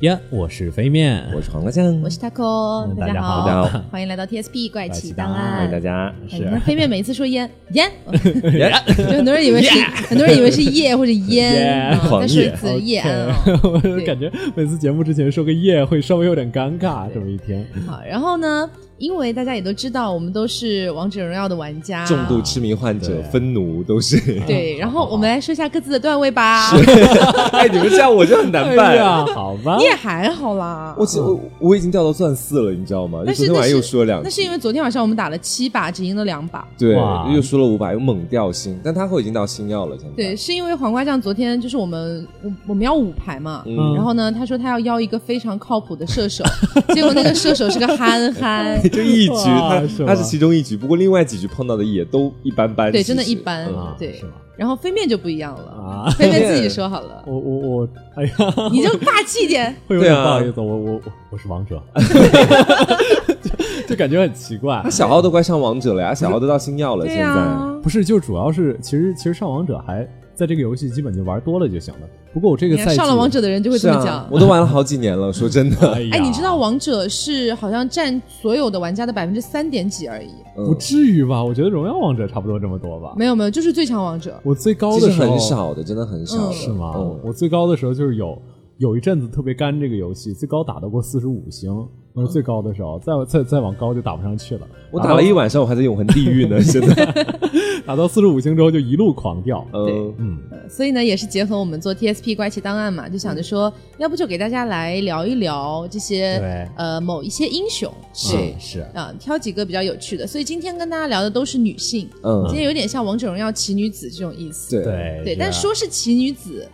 呀，我是飞面，我是黄瓜酱，我是 taco，嗯大家好。大家好。欢迎来到 TSP 怪奇档案。案。欢迎大家。哎你看飞面每一次说烟烟，很多人以为是很多人以为是夜或者烟，但是是叶再说一次夜。我感觉每次节目之前说个夜会稍微有点尴尬，这么一天。好，然后呢，因为大家也都知道，我们都是王者荣耀的玩家，重度痴迷患者分奴都是。对。然后我们来说一下各自的段位吧。哎，你们这样我就很难哎办。啊，好吧你，也还好啦，我其我我已经掉到钻四了，你知道吗？就但是昨天晚上那是又输了两那是因为昨天晚上我们打了七把，只赢了两把。对，又输了五把，又猛掉星，但他后已经到星耀了，现在。对，是因为黄瓜酱昨天就是我们我我们要五排嘛，嗯然后呢，他说他要邀一个非常靠谱的射手，结果那个射手是个憨憨，就一局，他是他是其中一局，不过另外几局碰到的也都一般般。对，真的一般啊，对。然后飞面就不一样了，啊，飞面自己说好了，我我我，哎呀，你就霸气一点。会有点不好意思，我我我我是王者，就就感觉很奇怪他。小号都快上王者了呀，小号都到星耀了，现在。啊，不是，就主要是其实其实上王者还在这个游戏基本就玩多了就行了。不过我这个赛季上了王者的人就会这么讲，。我都玩了好几年了，说真的。哎，哎，你知道王者是好像占所有的玩家的百分之三点几而已，不嗯，至于吧？我觉得荣耀王者差不多这么多吧。没有没有，就是最强王者。我最高的时候很少的，真的很少的。嗯是吗？嗯我最高的时候就是有有一阵子特别干这个游戏，最高打到过四十五星，那是最高的时候，再再再往高就打不上去了。我打了一晚上，我还在永恒地狱呢，现在。打到四十五星之后就一路狂掉。对，嗯，所以呢，也是结合我们做 TSP 怪奇档案嘛，就想着说，要不就给大家来聊一聊这些对呃某一些英雄，是是，啊，挑几个比较有趣的。所以今天跟大家聊的都是女性，嗯今天有点像王者荣耀奇女子这种意思。对对对，但说是奇女子。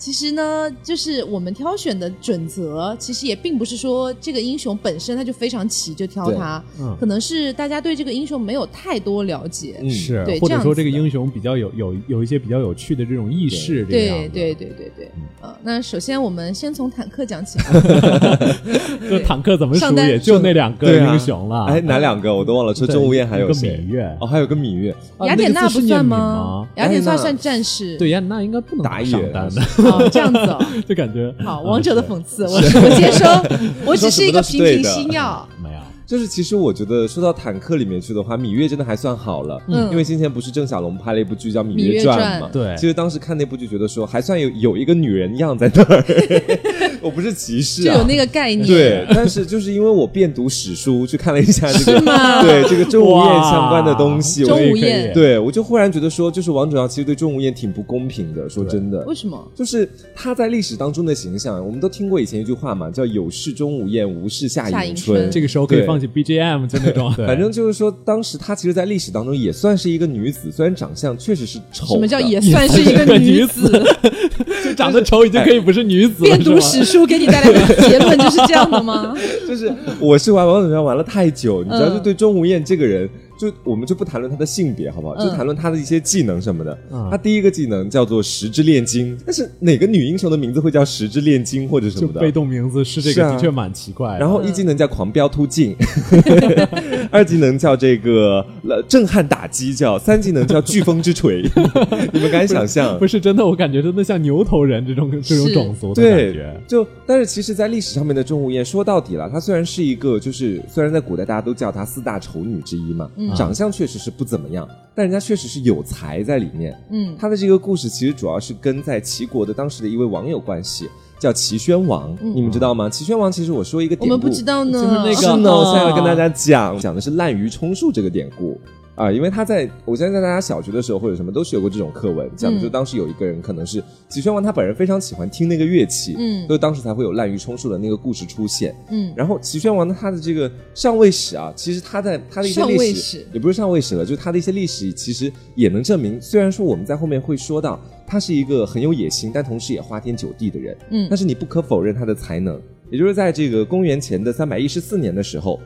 其实呢，就是我们挑选的准则，其实也并不是说这个英雄本身他就非常奇就挑他，嗯可能是大家对这个英雄没有太多了解，嗯是对，或者说这个英雄比较有有有一些比较有趣的这种意识，对对对对对，呃，那首先我们先从坦克讲起吧。这坦克怎么上单数也就那两个英雄了。哎，哪两个我都忘了。除对钟无艳还有个？芈月哦，还有个芈月。啊雅典娜不算吗？雅典娜雅典娜算战士。对，雅典娜应该不能打野上单的，哦，这样子哦。就感觉好，啊王者的讽刺，我我先说，我只是一个平平说什么都是对的心药。就是其实我觉得说到坦克里面去的话，芈月真的还算好了，嗯因为先前不是郑晓龙拍了一部剧叫《芈芈月传》嘛，对其实当时看那部剧觉得说还算有有一个女人样在那儿，我不是歧视啊，就有那个概念。对，但是就是因为我遍读史书，去看了一下这个对这个钟无艳相关的东西，我钟就无艳对我就忽然觉得说，就是王者荣耀其实对钟无艳挺不公平的，说真的为。什么？就是她在历史当中的形象，我们都听过以前一句话嘛，叫“有事钟无艳，无事夏迎春春”。这个时候可以对 BGM，就那种，对反正就是说，当时她其实，在历史当中也算是一个女子，虽然长相确实是丑。什么叫也算是一个 女子？就长得丑已经可以不是女子了，遍读史书给你带来的结论就是这样的吗？就是我是玩王者荣耀玩了太久，你知道，嗯就对钟无艳这个人，就我们就不谈论她的性别，好不好？嗯就谈论她的一些技能什么的。嗯她第一个技能叫做十之炼金，但是哪个女英雄的名字会叫十之炼金或者什么的？就被动名字是这个，的确蛮奇怪。然后一技能叫狂飙突进，二技能叫这个呃震撼打击，叫三技能叫飓风之锤。你们敢想象？不是真的，我感觉真的像牛头人这种这种种族的感对觉，。就但是其实，在历史上面的钟无艳，说到底了，她虽然是一个，就是虽然在古代大家都叫她四大丑女之一嘛，嗯长相确实是不怎么样，但人家确实是有才在里面。嗯，他的这个故事其实主要是跟在齐国的当时的一位网友关系，叫齐宣王，你们知道吗？齐宣王其实我说一个典故，嗯我们不知道呢。就是那个是呢，我现在要哦跟大家讲，讲的是滥竽充数这个典故。啊，因为他在我相信在大家小学的时候或者什么都学过这种课文，讲的就当时有一个人可能是齐宣王他本人非常喜欢听那个乐器，嗯所以当时才会有滥竽充数的那个故事出现。嗯，然后齐宣王呢，他的这个上位史啊，其实他在他的一些历史也不是上位史了，就是他的一些历史其实也能证明，虽然说我们在后面会说到他是一个很有野心，但同时也花天酒地的人，嗯但是你不可否认他的才能，也就是在这个公元前的三百一十四年的时候。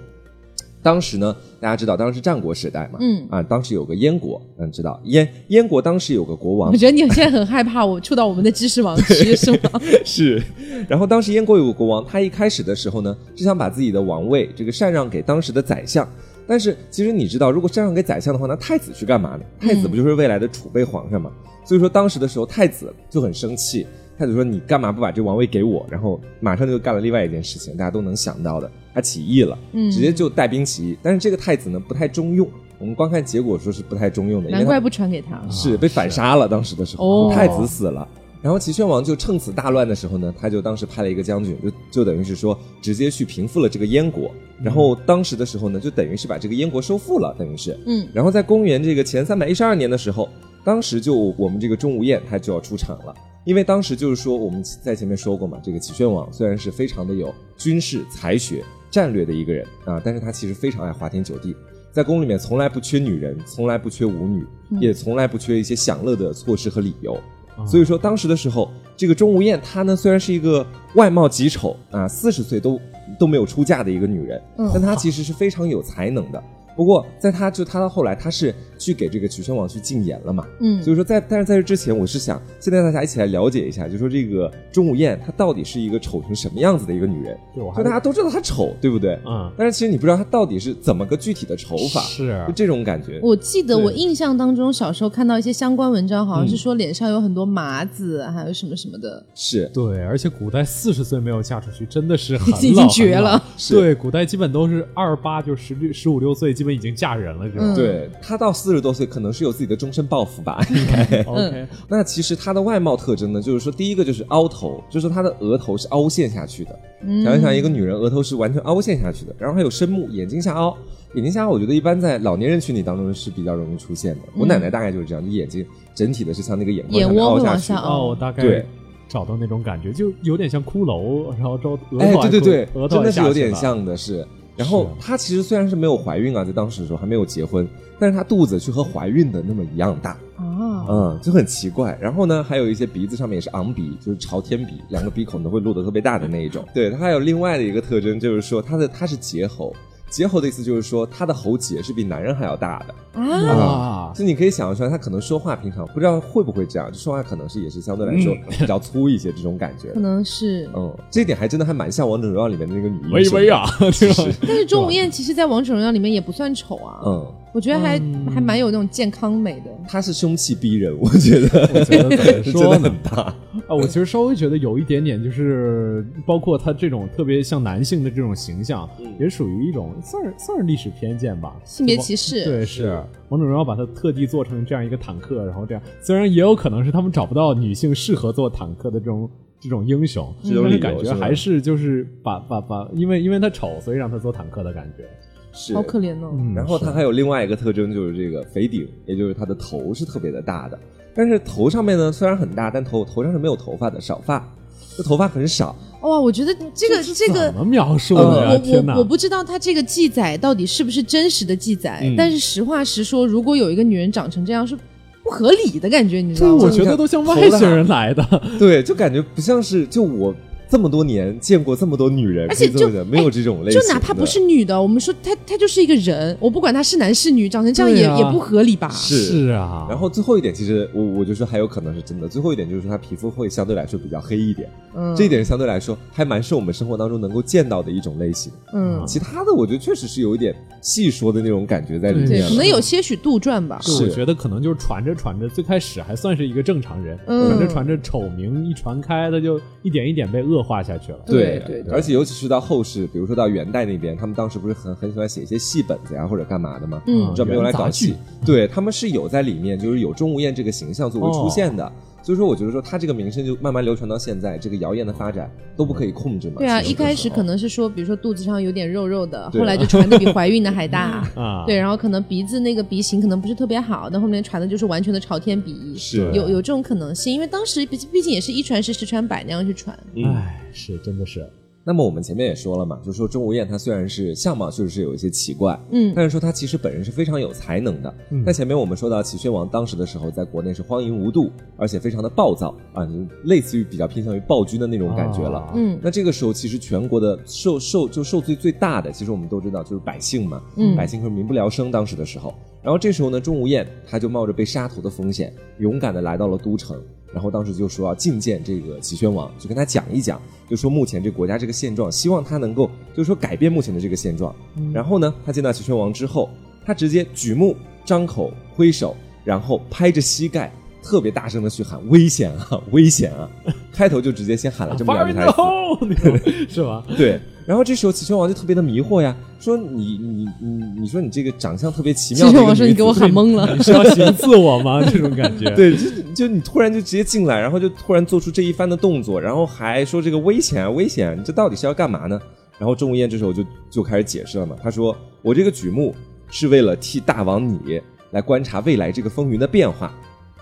当时呢，大家知道，当时是战国时代嘛，嗯啊，当时有个燕国，嗯，知道燕燕国当时有个国王我觉得你现在很害怕 我触到我们的知识盲区，是吗？是，然后当时燕国有个国王，他一开始的时候呢，是想把自己的王位这个禅让给当时的宰相。但是其实你知道，如果禅让给宰相的话，那太子去干嘛呢？太子不就是未来的储备皇上吗？所以说当时的时候，太子就很生气，太子说你干嘛不把这王位给我？然后马上就干了另外一件事情，大家都能想到的，他起义了，嗯直接就带兵起义。但是这个太子呢不太中用，我们光看结果说是不太中用的，难怪不传给他。是被反杀了，当时的时候，哦太子死了。然后齐宣王就趁此大乱的时候呢，他就当时派了一个将军，就就等于是说直接去平复了这个燕国。然后当时的时候呢，就等于是把这个燕国收复了，等于是。嗯然后在公元这个前三百一十二年的时候，当时就我们这个钟无艳他就要出场了，因为当时就是说我们在前面说过嘛，这个齐宣王虽然是非常的有军事才学、战略的一个人啊，但是他其实非常爱花天酒地，在宫里面从来不缺女人，从来不缺舞女，也从来不缺一些享乐的措施和理由。所以说当时的时候，这个钟无艳她呢虽然是一个外貌极丑啊，四十岁都都没有出嫁的一个女人，嗯但她其实是非常有才能的。不过，在他就他到后来，他是去给这个曲宣王去进言了嘛，嗯所以说在但是在这之前，我是想现在大家一起来了解一下，就说这个钟无艳她到底是一个丑成什么样子的一个女人？对我就大家都知道她丑，对不对？嗯但是其实你不知道她到底是怎么个具体的丑法，是就这种感觉。我记得我印象当中，小时候看到一些相关文章，好像是嗯说脸上有很多麻子，还有什么什么的。是对，而且古代四十岁没有嫁出去，真的是很 已经绝了。是对，古代基本都是二八就十六十五六岁，基本已经嫁人了这种。嗯对她到四十多岁，可能是有自己的终身抱负吧，应该。OK，那其实她的外貌特征呢，就是说第一个就是凹头，就是说她的额头是凹陷下去的。嗯想一想，一个女人额头是完全凹陷下去的，然后还有深目，眼睛下凹。眼睛下凹，我觉得一般在老年人群体当中是比较容易出现的。我奶奶大概就是这样，就眼睛整体的是像那个眼窝往下凹下去的。哦，我凹。大概对找到那种感觉，就有点像骷髅，然后之后额哎对对对，额头真的是有点。像的，是。然后她其实虽然是没有怀孕啊，在当时的时候还没有结婚，但是她肚子却和怀孕的那么一样大。啊，嗯，就很奇怪。然后呢，还有一些鼻子上面也是昂鼻，就是朝天鼻，两个鼻孔都会露得特别大的那一种。对，她还有另外的一个特征，就是说她的她是结喉。结喉的意思就是说，他的喉结是比男人还要大的。啊，啊，就你可以想象出来，他可能说话平常不知道会不会这样，就说话可能是也是相对来说比较粗一些这种感觉可。能是。嗯，这一点还真的还蛮像《王者荣耀》里面的那个女医生。微微啊，但是钟无艳其实，在王者荣耀里面也不算丑啊，嗯，我觉得还还蛮有那种健康美的。他是凶气逼人，我觉得 我觉得说呢很？大。啊，我其实稍微觉得有一点点，就是包括他这种特别像男性的这种形象，也属于一种算是算是历史偏见吧，性别歧视对，是王者荣耀把他特地做成这样一个坦克，然后这样，虽然也有可能是他们找不到女性适合做坦克的这种这种英雄，这种但是感觉还是就是把把把，因为因为他丑，所以让他做坦克的感觉。是好可怜哦。嗯，然后它还有另外一个特征，就是这个肥顶，也就是它的头是特别的大的。但是头上面呢，虽然很大，但头头上是没有头发的，少发，这头发很少。哇，我觉得这个这个怎么描述我的呀？我天哪！我我不知道他这个记载到底是不是真实的记载，嗯但是实话实说，如果有一个女人长成这样是不合理的感觉，你知对，道吗我？觉得都像外星人来的。对，就感觉不像是就我这么多年见过这么多女人，而且就没有这种类就型就，哪怕不是女的，我们说她她就是一个人，我不管她是男是女，长成这样也、啊。也不合理吧？是。啊，然后最后一点，其实我我就说还有可能是真的。最后一点就是说，她皮肤会相对来说比较黑一点，嗯，这一点相对来说还蛮是我们生活当中能够见到的一种类型。嗯，其他的我觉得确实是有一点细说的那种感觉在里面对，可能有些许杜撰吧。是。就我觉得可能就是传着传着，最开始还算是一个正常人，嗯。传着传着丑名一传开，他就一点一点被恶化下去了。对对对对而且尤其是到后世，比如说到元代那边，他们当时不是很很喜欢写一些戏本子呀，或者干嘛的吗？嗯专门用来搞戏。对他们是有在里面，就是有钟无艳这个形象作为出现的。所以说，我觉得说他这个名声就慢慢流传到现在，这个谣言的发展都不可以控制嘛。对啊，一开始可能是说，比如说肚子上有点肉肉的，对后来就传的比怀孕的还大。啊，对，然后可能鼻子那个鼻型可能不是特别好，但后面传的就是完全的朝天鼻，是有有这种可能性，因为当时毕毕竟也是一传十，十传百那样去传。嗯哎，是真的是，那么我们前面也说了嘛，就说钟无艳她虽然是相貌确实是有一些奇怪，嗯但是说她其实本人是非常有才能的。嗯那前面我们说到齐宣王当时的时候，在国内是荒淫无度，而且非常的暴躁啊，就类似于比较偏向于暴君的那种感觉了。啊嗯那这个时候，其实全国的受受就受罪最大的，其实我们都知道就是百姓嘛，嗯百姓可是民不聊生。当时的时候，然后这时候呢，钟无艳她就冒着被杀头的风险，勇敢的来到了都城，然后当时就说要觐见这个齐宣王，就跟他讲一讲，就说目前这国家这个现状，希望他能够就是说改变目前的这个现状。然后呢，他见到齐宣王之后，他直接举目张口挥手，然后拍着膝盖。特别大声的去喊危险啊，危险啊！开头就直接先喊了这么两句台词 是吧？对。然后这时候齐宣王就特别的迷惑呀，说你你你你说你这个长相特别奇妙的一个其实我说你给我喊懵了，你是要行刺我吗？这种感觉。对，就就你突然就直接进来，然后就突然做出这一番的动作，然后还说这个危险啊危险啊，你这到底是要干嘛呢？然后钟无艳这时候就就开始解释了嘛，他说我这个举目是为了替大王你来观察未来这个风云的变化，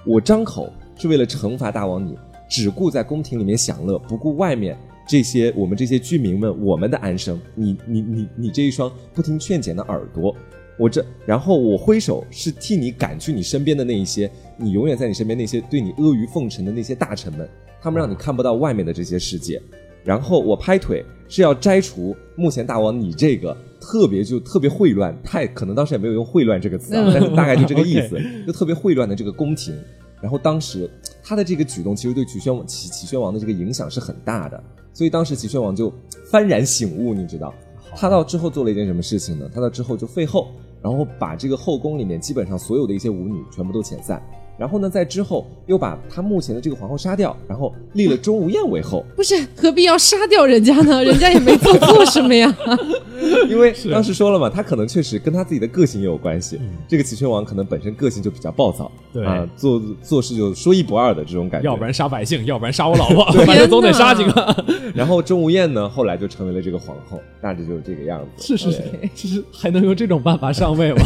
我张口是为了惩罚大王你，只顾在宫廷里面享乐，不顾外面。这些我们这些居民们，我们的安生，你你你你这一双不听劝谏的耳朵，我这，然后我挥手是替你赶去你身边的那一些，你永远在你身边那些对你阿谀奉承的那些大臣们，他们让你看不到外面的这些世界。然后我拍腿是要摘除目前大王你这个特别就特别混乱，太可能当时也没有用混乱这个词啊，但是大概就这个意思，就特别混乱的这个宫廷。然后当时他的这个举动其实对齐宣王齐齐宣王的这个影响是很大的，所以当时齐宣王就幡然醒悟，你知道，他到之后做了一件什么事情呢？他到之后就废后，然后把这个后宫里面基本上所有的一些舞女全部都遣散，然后呢，在之后又把他目前的这个皇后杀掉，然后立了钟无艳为后，不是何必要杀掉人家呢？人家也没做错什么呀。因为当时说了嘛，他可能确实跟他自己的个性也有关系。这个齐宣王可能本身个性就比较暴躁，对啊，做做事就说一不二的这种感觉。要不然杀百姓，要不然杀我老婆，反正总得杀几个。然后钟无艳呢，后来就成为了这个皇后，大致就是这个样子。是是是对，其实还能用这种办法上位吗？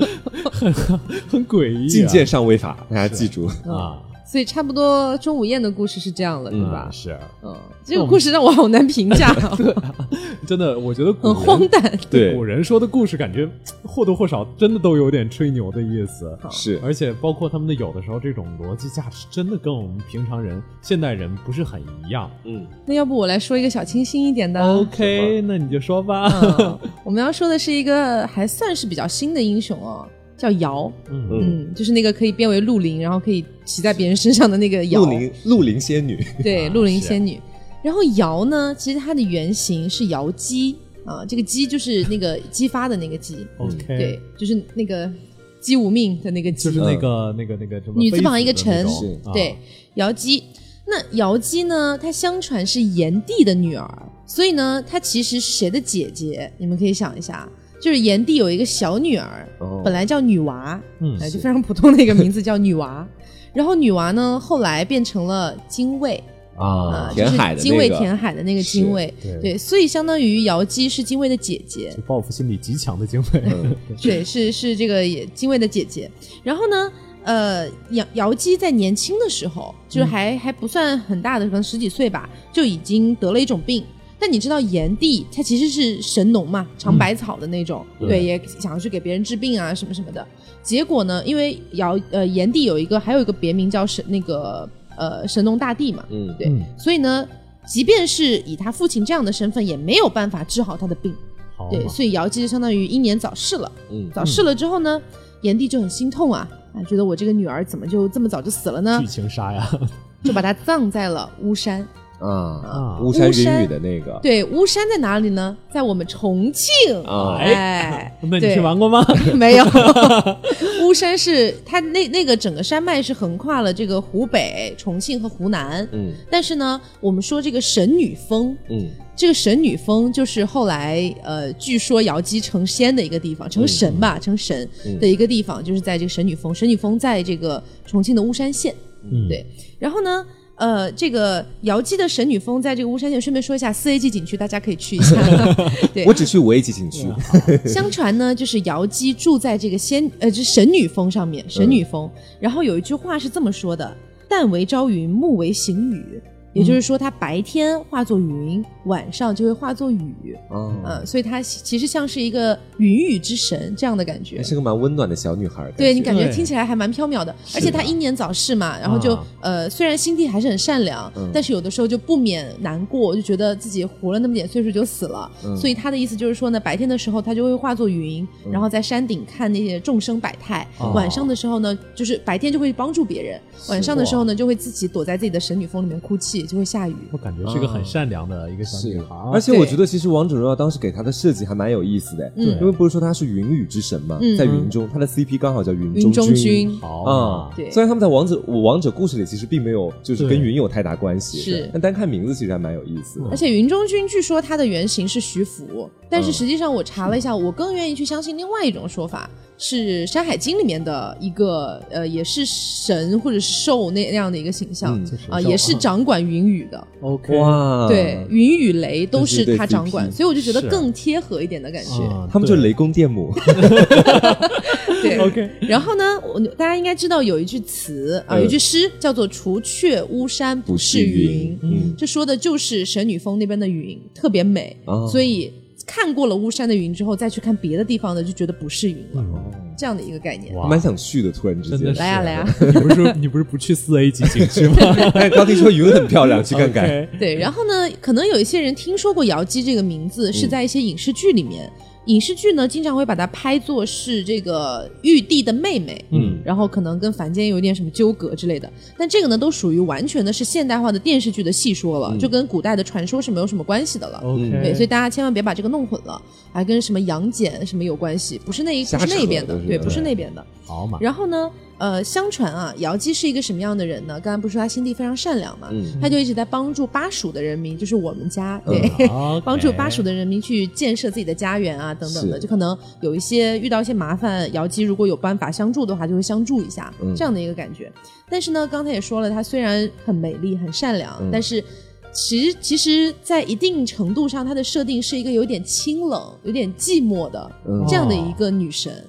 很很诡异啊。觐见上位法，大家记住。啊，所以差不多钟无艳的故事是这样了，对吧？是嗯，这个故事让我好难评价，对 真的，我觉得很荒诞。对古，人说的故事，感觉或多或少真的都有点吹牛的意思。是而且包括他们的有的时候这种逻辑价值，真的跟我们平常人、现代人不是很一样。嗯，那要不我来说一个小清新一点的。OK，那你就说吧。嗯，我们要说的是一个还算是比较新的英雄哦，叫瑶。嗯，嗯，就是那个可以变为鹿灵，然后可以骑在别人身上的那个尧。鹿灵鹿灵仙女，对，啊鹿灵仙女。然后瑶呢，其实它的原型是瑶姬啊，这个姬就是那个姬发的那个姬，OK，对，，就是那个姬无命的那个姬，就是那个那个那个什么女字旁一个臣。对，瑶姬。那瑶姬呢，她相传是炎帝的女儿，所以呢，她其实是谁的姐姐？你们可以想一下，就是炎帝有一个小女儿，哦本来叫女娃，嗯哎，就非常普通的一个名字叫女娃。然后女娃呢，后来变成了精卫啊，就填海的是精卫那个填海的那个精卫，对对，所以相当于瑶姬是精卫的姐姐，就报复心理极强的精卫。嗯 对，是是这个也精卫的姐姐。然后呢，呃，瑶瑶姬在年轻的时候，就是还、还不算很大的，可能十几岁吧，就已经得了一种病。但你知道炎帝他其实是神农嘛，尝百草的那种，对，也想要去给别人治病啊什么什么的。结果呢，因为尧呃炎帝有一个还有一个别名叫神那个呃神农大帝嘛，嗯，对，嗯所以呢，即便是以他父亲这样的身份，也没有办法治好他的病。对，所以尧姬就相当于英年早逝了。嗯早逝了之后呢，炎帝就很心痛啊，啊，觉得我这个女儿怎么就这么早就死了呢剧？情杀呀，就把她葬在了巫山。啊啊，巫山云巫山雨的那个，对，巫山在哪里呢？在我们重庆。啊哎，那你对去玩过吗？没有，巫山是它那那个整个山脉是横跨了这个湖北、重庆和湖南。嗯但是呢，我们说这个神女峰，嗯这个神女峰就是后来呃，据说瑶姬成仙的一个地方，成神吧，成神嗯的一个地方，就是在这个神女峰。神女峰在这个重庆的巫山县。嗯，对然后呢，呃，这个瑶姬的神女峰在这个巫山县，顺便说一下，四 A 级景区大家可以去一下。对我，只去五 A 级景区，相传呢，就是瑶姬住在这个仙呃，这神女峰上面，神女峰。然后有一句话是这么说的：“旦为朝云，暮为行雨。”也就是说，它白天化作云，晚上就会化作雨。哦，嗯，所以它其实像是一个云雨之神这样的感觉还。是个蛮温暖的小女孩，对你感觉听起来还蛮缥缈的，而且她英年早逝嘛，然后就、啊呃，虽然心地还是很善良，嗯但是有的时候就不免难过，就觉得自己活了那么点岁数就死了。嗯所以她的意思就是说呢，白天的时候她就会化作云，然后在山顶看那些众生百态；哦晚上的时候呢，就是白天就会帮助别人，晚上的时候呢就会自己躲在自己的神女峰里面哭泣，就会下雨。我感觉是个很善良的一个小女是。孩，，而且我觉得其实王者荣耀当时给她的设计还蛮有意思的，嗯因为不是说她是云雨之神嘛，嗯在云中，她的 CP 刚好叫云云中君。君。好。啊，对。虽然他们在王者王者故事里其实并没有就是跟云有太大关系，是。但单看名字其实还蛮有意思的。而。且云中君据说他的原型是徐福，但是嗯。实际上我查了一下，我更愿意去相信另外一种说法，是《山海经》里面的一个呃，也是神或者是兽那那样的一个形象嗯啊、就是也是掌管云雨的。OK，哇，对，，云与雷都是他掌管，所以我就觉得更贴合一点的感觉。啊 他们就是雷公电母，对。OK，然后呢，我大家应该知道有一句词啊，嗯有一句诗叫做“除却巫山不是云”，嗯。这说的就是神女峰那边的云特别美，哦。所以看过了巫山的云之后，再去看别的地方的，就觉得不是云了，嗯这样的一个概念。蛮想去的，突然之间。来呀来呀！你不是说你不是不去四 A 级景区吗？哎，刚听说云很漂亮，去看看。对，然后呢，可能有一些人听说过瑶姬这个名字，是在一些影视剧里面。影视剧呢，经常会把它拍作是这个玉帝的妹妹，嗯然后可能跟凡间有点什么纠葛之类的。但这个呢，都属于完全的是现代化的电视剧的戏说了，就跟古代的传说是没有什么关系的了。OK，对，所以大家千万别把这个弄混了，还跟什么杨戬什么有关系，不是那一不是那边的，对不是那边的。好嘛，然后呢，呃，相传啊，瑶姬是一个什么样的人呢？刚才不是说她心地非常善良嘛，嗯她就一直在帮助巴蜀的人民，就是我们家，对，嗯 帮助巴蜀的人民去建设自己的家园啊，等等的，就可能有一些遇到一些麻烦，瑶姬如果有办法相助的话，就会相助一下，嗯这样的一个感觉。但是呢，刚才也说了，她虽然很美丽、很善良，嗯但是。其实，其实，在一定程度上，她的设定是一个有点清冷、有点寂寞的、嗯这样的一个女神。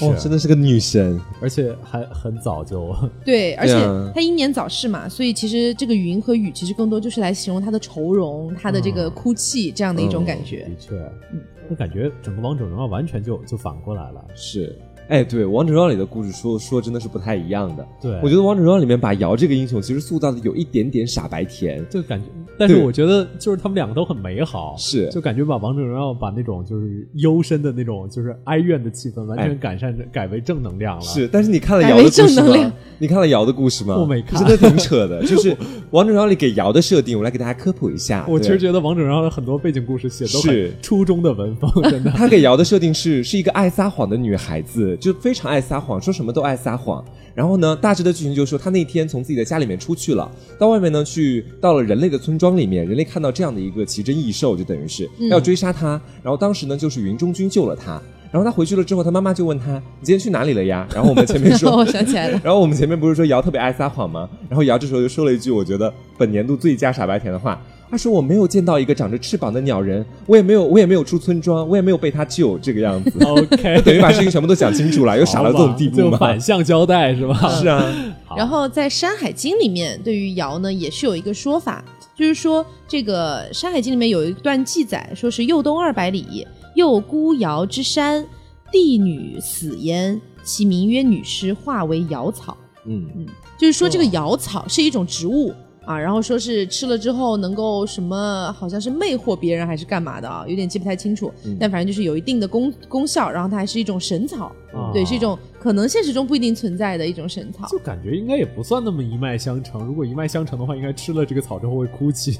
哦，真的是个女神。而且还很早就 对，而且她英年早逝嘛，所以其实这个云和雨其实更多就是来形容她的愁容、她的这个哭泣这样的一种感觉。的确，嗯我感觉整个王者荣耀完全就就反过来了。是，哎，对，王者荣耀里的故事说说真的是不太一样的。对我觉得王者荣耀里面把瑶这个英雄其实塑造的有一点点傻白甜。就感觉，但是我觉得就是他们两个都很美好，是就感觉把王者荣耀把那种就是幽深的那种就是哀怨的气氛完全改善改为正能量了。是，但是你看了瑶的故事正能量吗？你看了瑶的故事吗？我没看真的挺扯的。就是 王者荣耀里给瑶的设定，我来给大家科普一下。我其实觉得王者荣耀的很多背景故事写都是初中的文风，真的。他给瑶的设定是是一个爱撒谎的女孩子，就非常爱撒谎，说什么都爱撒谎。然后呢，大致的剧情就是说，她那天从自己的家里面出去了，到外面呢去到了人类的村庄里面，人类看到这样的一个奇珍异兽，就等于是要追杀她。然后当时呢，就是云中君救了她。然后他回去了之后，他妈妈就问他：“你今天去哪里了呀？” 然后我们前面说 我想起来了，然后我们前面不是说瑶特别爱撒谎吗？然后瑶这时候就说了一句我觉得本年度最佳傻白甜的话，他说我没有见到一个长着翅膀的鸟人，我也没有我也没有出村庄，我也没有被他救这个样子，OK，等于把事情全部都讲清楚了，又傻到这种地步吗？就反向交代是吧？是啊，然后在《山海经》里面，对于尧呢也是有一个说法，就是说这个《山海经》里面有一段记载，说是右东二百里，右孤瑶之山，帝女死焉，其名曰女尸，化为瑶草。嗯嗯，就是说这个瑶草是一种植物。啊，然后说是吃了之后能够什么，好像是魅惑别人还是干嘛的啊，有点记不太清楚。但反正就是有一定的功功效，然后它还是一种神草，啊对，是一种可能现实中不一定存在的一种神草。就感觉应该也不算那么一脉相承。如果一脉相承的话，应该吃了这个草之后会哭泣。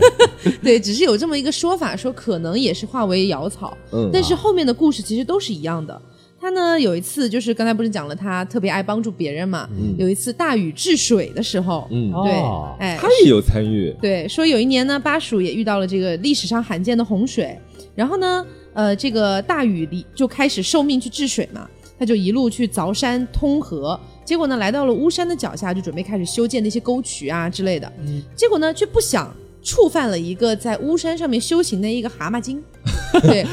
对，只是有这么一个说法，说可能也是化为瑶草，嗯但是后面的故事其实都是一样的。他呢有一次就是刚才不是讲了他特别爱帮助别人嘛，嗯。有一次大禹治水的时候，嗯。对，哦哎他，也有参与，对，说有一年呢，巴蜀也遇到了这个历史上罕见的洪水，然后呢，呃，这个大禹离就开始受命去治水嘛，他就一路去凿山通河，结果呢，来到了巫山的脚下，就准备开始修建那些沟渠啊之类的，嗯。结果呢，却不想触犯了一个在巫山上面修行的一个蛤蟆精，对，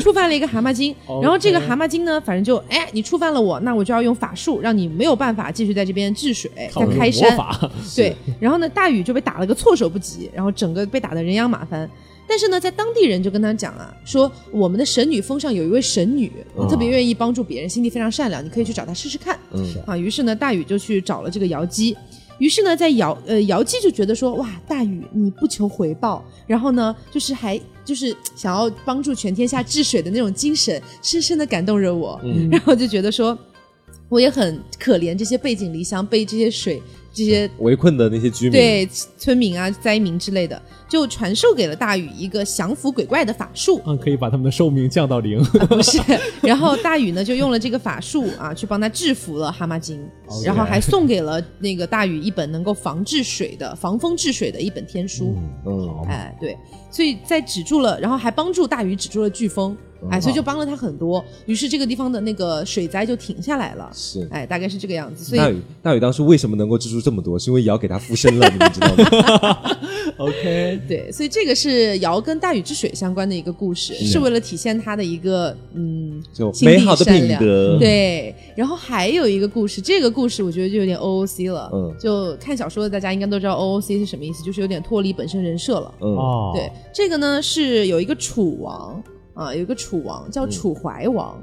触犯了一个蛤蟆精，然后这个蛤蟆精呢，反正就哎，你触犯了我，那我就要用法术让你没有办法继续在这边治水，靠着魔再开山，对，然后呢，大禹就被打了个措手不及，然后整个被打得人仰马翻。但是呢，在当地人就跟他讲啊，说我们的神女峰上有一位神女，特别愿意帮助别人，心地非常善良，你可以去找她试试看。嗯。啊，于是呢，大禹就去找了这个瑶姬。于是呢，在姚呃姚记就觉得说，哇，大禹你不求回报，然后呢，就是还就是想要帮助全天下治水的那种精神，深深的感动着我。嗯。然后就觉得说，我也很可怜这些背井离乡、被这些水这些围困的那些居民，对村民啊、灾民之类的，就传授给了大禹一个降服鬼怪的法术。嗯，可以把他们的寿命降到零。不是，然后大禹呢就用了这个法术啊，去帮他制服了蛤蟆精然后还送给了那个大禹一本能够防治水的、防风治水的一本天书。嗯，哎，对，所以在止住了，然后还帮助大禹止住了飓风，哎，所以就帮了他很多。于是这个地方的那个水灾就停下来了。是。哎，大概是这个样子。所以大禹，大禹当时为什么能够治出这么多？是因为尧给他附身了，你们知道吗？OK，对，所以这个是尧跟大禹治水相关的一个故事，是为了体现他的一个嗯就心地美好的品善良德。对，然后还有一个故事，这个故事我觉得就有点 OOC 了。嗯就看小说的大家应该都知道 OOC 是什么意思，就是有点脱离本身人设了。嗯，哦，对，这个呢是有一个楚王啊，有一个楚王叫楚怀王。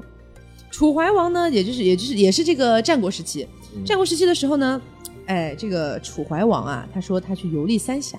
楚怀王呢，也就是也就是也是这个战国时期。战国时期的时候呢，哎，这个楚怀王啊，他说他去游历三峡。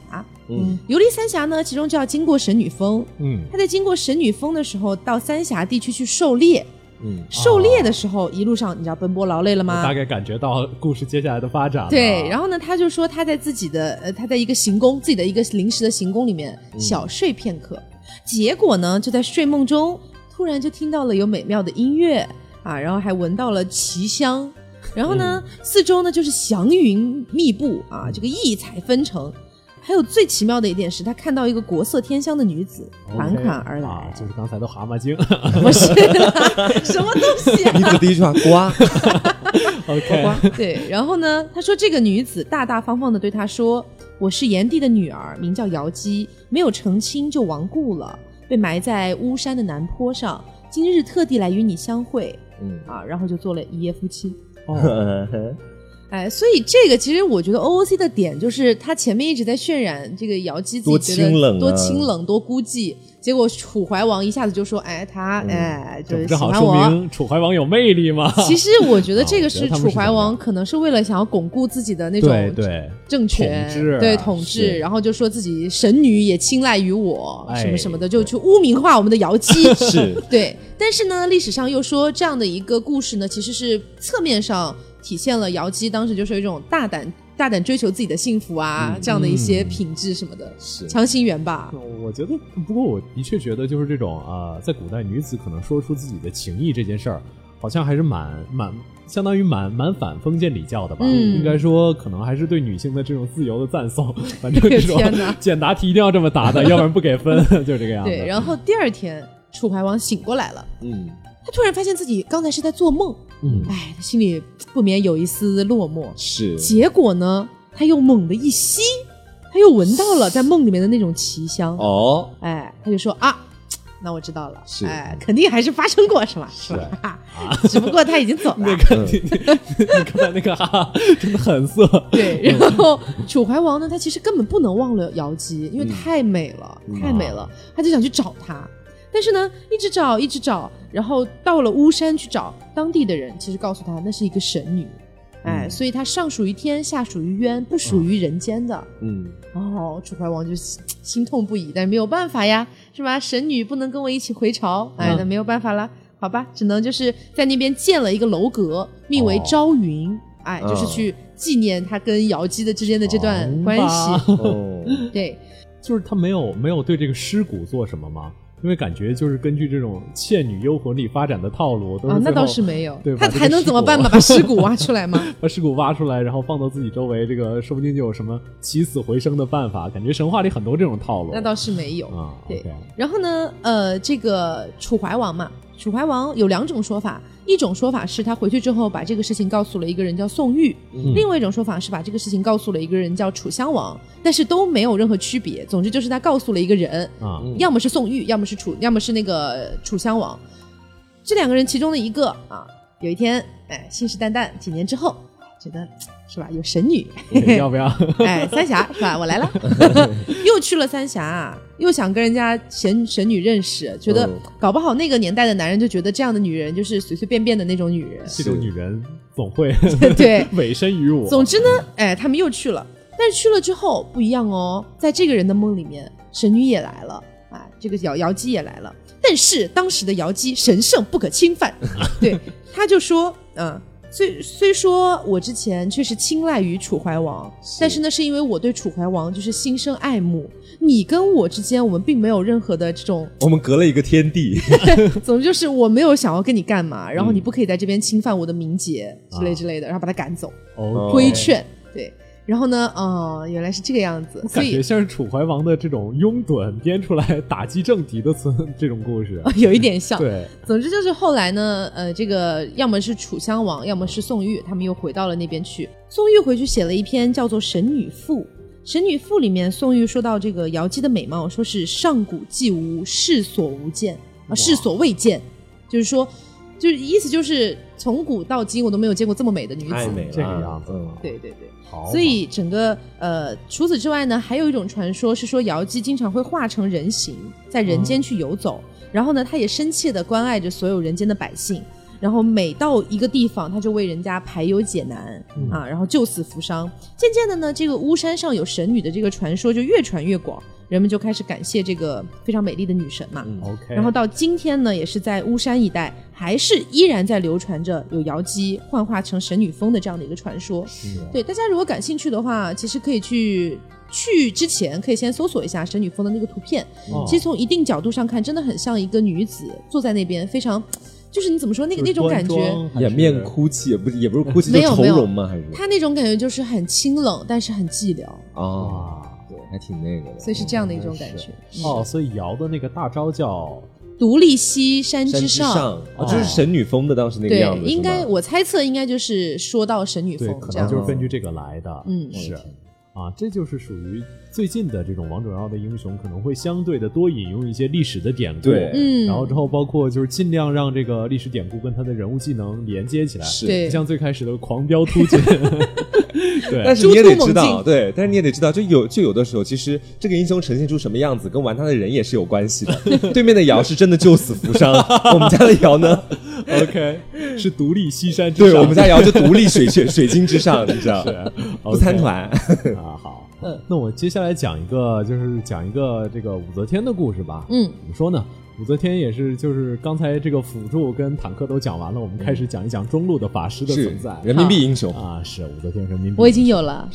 嗯，游历三峡呢，其中就要经过神女峰。嗯，他在经过神女峰的时候，到三峡地区去狩猎。嗯，狩猎的时候，一路上你知道奔波劳累了吗？大概感觉到故事接下来的发展。对，然后呢，他就说他在自己的呃，他在一个行宫，自己的一个临时的行宫里面小睡片刻，结果呢，就在睡梦中，突然就听到了有美妙的音乐啊，然后还闻到了奇香，然后呢，四周呢就是祥云密布啊，这个异彩纷呈。还有最奇妙的一点是，他看到一个国色天香的女子款款而来，啊，就是刚才的蛤蟆精。不是 什么东西啊？女子第一句话瓜，OK，对，然后呢，他说这个女子大大方方的对他说：“我是炎帝的女儿，名叫瑶姬，没有成亲就亡故了，被埋在巫山的南坡上。今日特地来与你相会嗯，啊，然后就做了一夜夫妻。哦，哎，所以这个其实我觉得 O O C 的点就是他前面一直在渲染这个瑶姬自己觉得清冷啊。多清冷、多孤寂，结果楚怀王一下子就说：“哎，他哎就是喜欢我。”明楚怀王有魅力吗？其实我觉得 这个是楚怀王可能是为了想要巩固自己的那种对对，政权对啊统治，然后就说自己神女也青睐于我，哎什么什么的，就去污名化我们的瑶姬。是，对，但是呢，历史上又说这样的一个故事呢，其实是侧面上体现了瑶姬当时就是有一种大胆、大胆追求自己的幸福啊、这样的一些品质什么的。是强心圆吧，我觉得，不过我的确觉得，就是这种啊、呃在古代女子可能说出自己的情意这件事儿，好像还是蛮蛮，相当于蛮蛮反封建礼教的吧。嗯应该说，可能还是对女性的这种自由的赞颂。反正这种天哪简答题一定要这么答的，要不然不给分，就这个样子。对。然后第二天，楚怀王醒过来了，嗯，他突然发现自己刚才是在做梦，嗯，哎，他心里不免有一丝落寞。是，结果呢，他又猛地一吸，他又闻到了在梦里面的那种奇香。哦，哎，他就说啊，那我知道了，是哎，肯定还是发生过是吧？是吧？哈 哈只不过他已经走了。那个你刚才那个哈哈，真的很色。对，然后楚怀王呢，他其实根本不能忘了瑶姬，因为太美了，太美了，他就想去找她。但是呢，一直找，一直找，然后到了巫山去找当地的人，其实告诉他那是一个神女，哎，所以她上属于天，下属于渊，不属于人间的。嗯，哦，楚怀王就心心痛不已，但是没有办法呀，是吧？神女不能跟我一起回朝，哎，那没有办法了，好吧，只能就是在那边建了一个楼阁，命为哦朝云，哎，就是嗯。去纪念他跟瑶姬的之间的这段关系。哦，对，就是他没有没有对这个尸骨做什么吗？因为感觉就是根据这种《倩女幽魂》里发展的套路，都是啊，那倒是没有 对，他还能怎么办嘛？把尸骨挖出来吗？把尸骨挖出来，然后放到自己周围，这个说不定就有什么起死回生的办法。感觉神话里很多这种套路。那倒是没有。啊，对然后呢，呃，这个楚怀王嘛，楚怀王有两种说法，一种说法是他回去之后把这个事情告诉了一个人叫宋玉，嗯另外一种说法是把这个事情告诉了一个人叫楚襄王，但是都没有任何区别。总之就是他告诉了一个人，啊，要么是宋玉，要么是楚，要么是那个楚襄王。这两个人其中的一个啊，有一天，哎，信誓旦旦，几年之后，觉得 是吧，有神女，要不要？哎，三峡是吧？我来了，又去了三峡，又想跟人家神神女认识，觉得嗯搞不好那个年代的男人就觉得这样的女人就是随随便便的那种女人，这种女人总会对。委身于我。总之呢，哎，他们又去了，但是去了之后不一样哦，在这个人的梦里面，神女也来了，啊，这个瑶瑶姬也来了，但是当时的瑶姬神圣不可侵犯，对，他就说，嗯、虽虽说我之前确实青睐于楚怀王，但是呢，是因为我对楚怀王就是心生爱慕。你跟我之间，我们并没有任何的这种，我们隔了一个天地 总之就是我没有想要跟你干嘛，然后你不可以在这边侵犯我的名节之类之类的，然后把他赶走，哦，规劝。对，然后呢，哦，原来是这个样子，所以感觉像是楚怀王的这种拥趸编出来打击政敌的村这种故事。有一点像。对，总之就是后来呢，呃，这个要么是楚襄王，要么是宋玉，他们又回到了那边去。宋玉回去写了一篇叫做《神女赋》，《神女赋》里面宋玉说到这个瑶姬的美貌，说是上古既无，世所无见啊，世所未见，就是说，就是意思就是从古到今我都没有见过这么美的女子。太美了，这个样子嗯，对对对。好，所以整个呃，除此之外呢，还有一种传说是说瑶姬经常会化成人形，在人间去游走。然后呢，她也深切的关爱着所有人间的百姓。然后每到一个地方，他就为人家排忧解难、啊，然后救死扶伤。渐渐的呢，这个巫山上有神女的这个传说就越传越广，人们就开始感谢这个非常美丽的女神嘛。嗯 OK，然后到今天呢，也是在巫山一带，还是依然在流传着有瑶姬幻化成神女峰的这样的一个传说。是对大家如果感兴趣的话，其实可以去去之前可以先搜索一下神女峰的那个图片。哦其实从一定角度上看，真的很像一个女子坐在那边，非常就是你怎么说那个那种感觉，掩面哭泣，也不是也不是哭泣，没有没有容吗？还是他那种感觉就是很清冷，但是很寂寥，啊，啊。对，还挺那个的。所以是这样的一种感觉。嗯哦，所以瑶的那个大招叫独立西山山之之上，上，哦，就是神女峰的当时那个对样子，，应该我猜测应该就是说到神女，峰可能就是根据这个来的。嗯是啊，这就是属于最近的这种王者荣耀的英雄，可能会相对的多引用一些历史的典故。对嗯，然后之后包括就是尽量让这个历史典故跟他的人物技能连接起来，是对不像最开始的狂飙突进。对，但是你也得知道，对，但是你也得知道，就有就有的时候，其实这个英雄呈现出什么样子，跟玩他的人也是有关系的。对面的瑶是真的救死扶伤，我们家的瑶呢，OK 是独立西山之上。对我们家瑶就独立水水 水晶之上，你知道，是不参团。啊。好，嗯那我接下来讲一个，就是讲一个这个武则天的故事吧。嗯，怎么说呢？武则天也是，就是刚才这个辅助跟坦克都讲完了，我们开始讲一讲中路的法师的存在。人民币英雄，啊，是武则天人民币。我已经有了，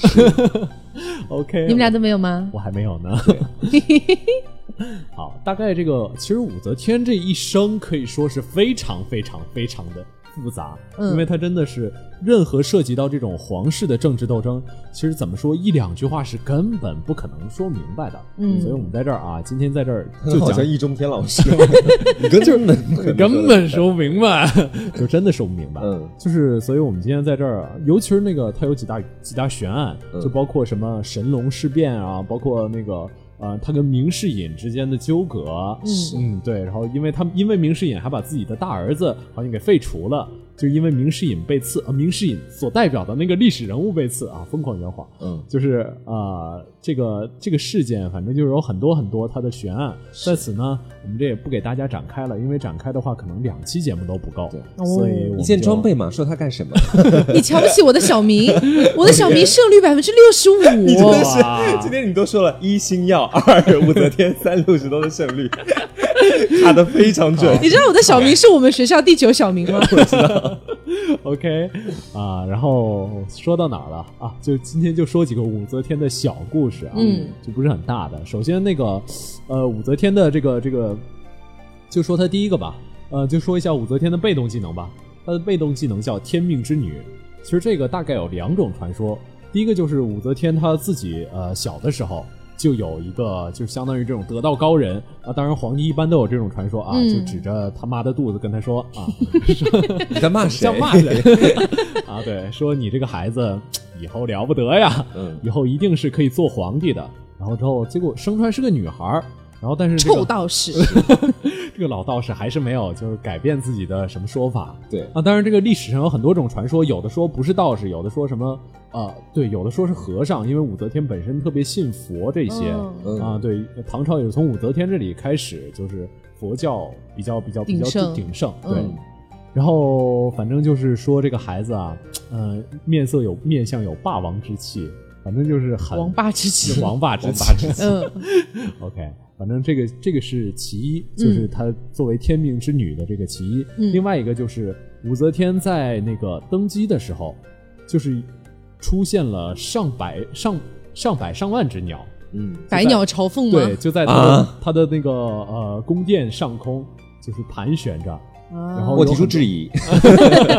OK，你们俩都没有吗？我还没有呢。好，大概这个其实武则天这一生可以说是非常非常非常的复杂，嗯。因为她真的是任何涉及到这种皇室的政治斗争，其实怎么说一两句话是根本不可能说明白的。嗯。所以我们在这儿啊，今天在这儿就讲好像易中天老师，你 根本根本说不明白，就真的说不明白。嗯。就是，所以我们今天在这儿，尤其是那个它有几大几大悬案，嗯。就包括什么神龙事变啊，包括那个呃，他跟明世隐之间的纠葛，嗯。对，然后因为他因为明世隐还把自己的大儿子好像给废除了，就因为明世隐被刺，呃，明世隐所代表的那个历史人物被刺啊，疯狂圆谎，嗯，就是呃，这个这个事件，反正就是有很多很多它的悬案，在此呢，我们这也不给大家展开了，因为展开的话，可能两期节目都不够，对。所以我一件装备嘛，说他干什么？你瞧不起我的小明，我的小明胜率百分之六十你真的是，今天你都说了一星耀，二武则天，三六十多的胜率，卡的非常准。你知道我的小名是我们学校第九小名吗？我知道 OK 啊，然后说到哪儿了啊？就今天就说几个武则天的小故事啊，嗯，就不是很大的。首先那个呃，武则天的这个这个，就说她第一个吧，呃，就说一下武则天的被动技能吧。她的被动技能叫天命之女。其实这个大概有两种传说，第一个就是武则天她自己呃小的时候。就有一个，就相当于这种得道高人。啊，当然皇帝一般都有这种传说啊，嗯。就指着他妈的肚子跟他说啊，你在骂谁？像？骂 谁啊，对，说你这个孩子以后了不得呀，嗯。以后一定是可以做皇帝的。然后之后结果生出来是个女孩儿，然后但是这臭个道士，这个老道士还是没有就是改变自己的什么说法对，啊。当然这个历史上有很多种传说，有的说不是道士，有的说什么啊，对，有的说是和尚，因为武则天本身特别信佛这些。嗯嗯啊，对，唐朝也是从武则天这里开始，就是佛教比较比较比较鼎盛鼎盛，对。嗯然后反正就是说这个孩子啊，呃，面色有面相有霸王之气，反正就是很王霸之气王霸之气。嗯 OK，反正这个这个是其一，就是她作为天命之女的这个其一。嗯另外一个就是武则天在那个登基的时候，就是出现了上百上上百上万只鸟，嗯，百鸟朝凤吗？对，就在她的、啊她的那个呃宫殿上空，就是盘旋着。啊，然后我提出质疑，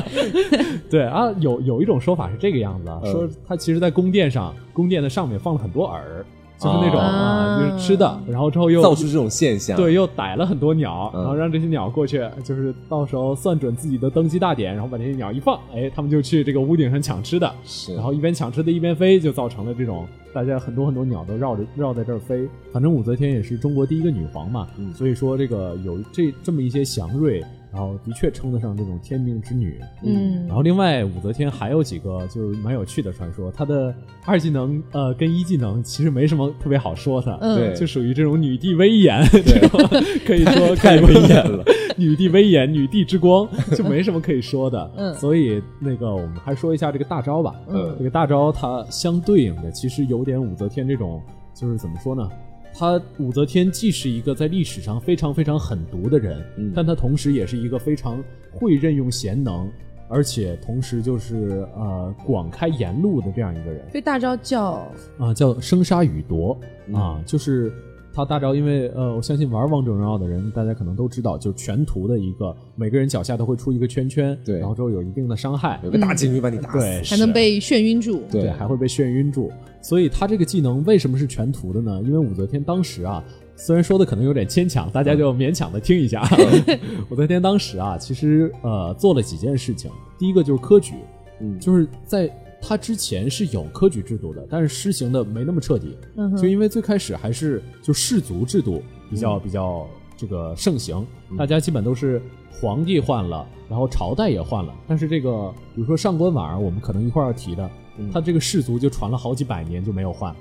对啊，有有一种说法是这个样子啊，嗯。说它其实，在宫殿上，宫殿的上面放了很多饵，就是那种哦。啊，就是吃的，然后之后又造出这种现象，对，又逮了很多鸟，嗯。然后让这些鸟过去，就是到时候算准自己的登基大典，然后把这些鸟一放，哎，他们就去这个屋顶上抢吃的，是，然后一边抢吃的一边飞，就造成了这种大家很多很多鸟都绕着绕在这儿飞。反正武则天也是中国第一个女皇嘛，嗯。所以说这个有这这么一些祥瑞，然后的确称得上这种天命之女。嗯然后另外武则天还有几个就是蛮有趣的传说，她的二技能呃跟一技能其实没什么特别好说的，嗯对就属于这种女帝威严，这种 可以说 太威严了，女帝威严，女帝之光，就没什么可以说的。嗯所以那个我们还说一下这个大招吧。嗯这个大招它相对应的其实有点武则天这种，就是怎么说呢？她武则天既是一个在历史上非常非常狠毒的人，嗯但他同时也是一个非常会任用贤能，而且同时就是呃广开言路的这样一个人。所以大招叫啊，叫生杀予夺嗯啊，就是他大招，因为呃，我相信玩王者荣耀的人，大家可能都知道，就是全图的一个，每个人脚下都会出一个圈圈，对然后之后有一定的伤害，有个大金鱼把你打死，对，还能被眩晕住。对对，还会被眩晕住。所以他这个技能为什么是全图的呢？因为武则天当时啊，虽然说的可能有点牵强，大家就勉强的听一下。武则天当时啊，其实呃做了几件事情，第一个就是科举，嗯就是在他之前是有科举制度的，但是施行的没那么彻底，嗯就因为最开始还是就氏族制度比较、比较这个盛行，大家基本都是皇帝换了，然后朝代也换了，但是这个比如说上官婉儿，我们可能一块儿要提的，嗯。他这个氏族就传了好几百年就没有换，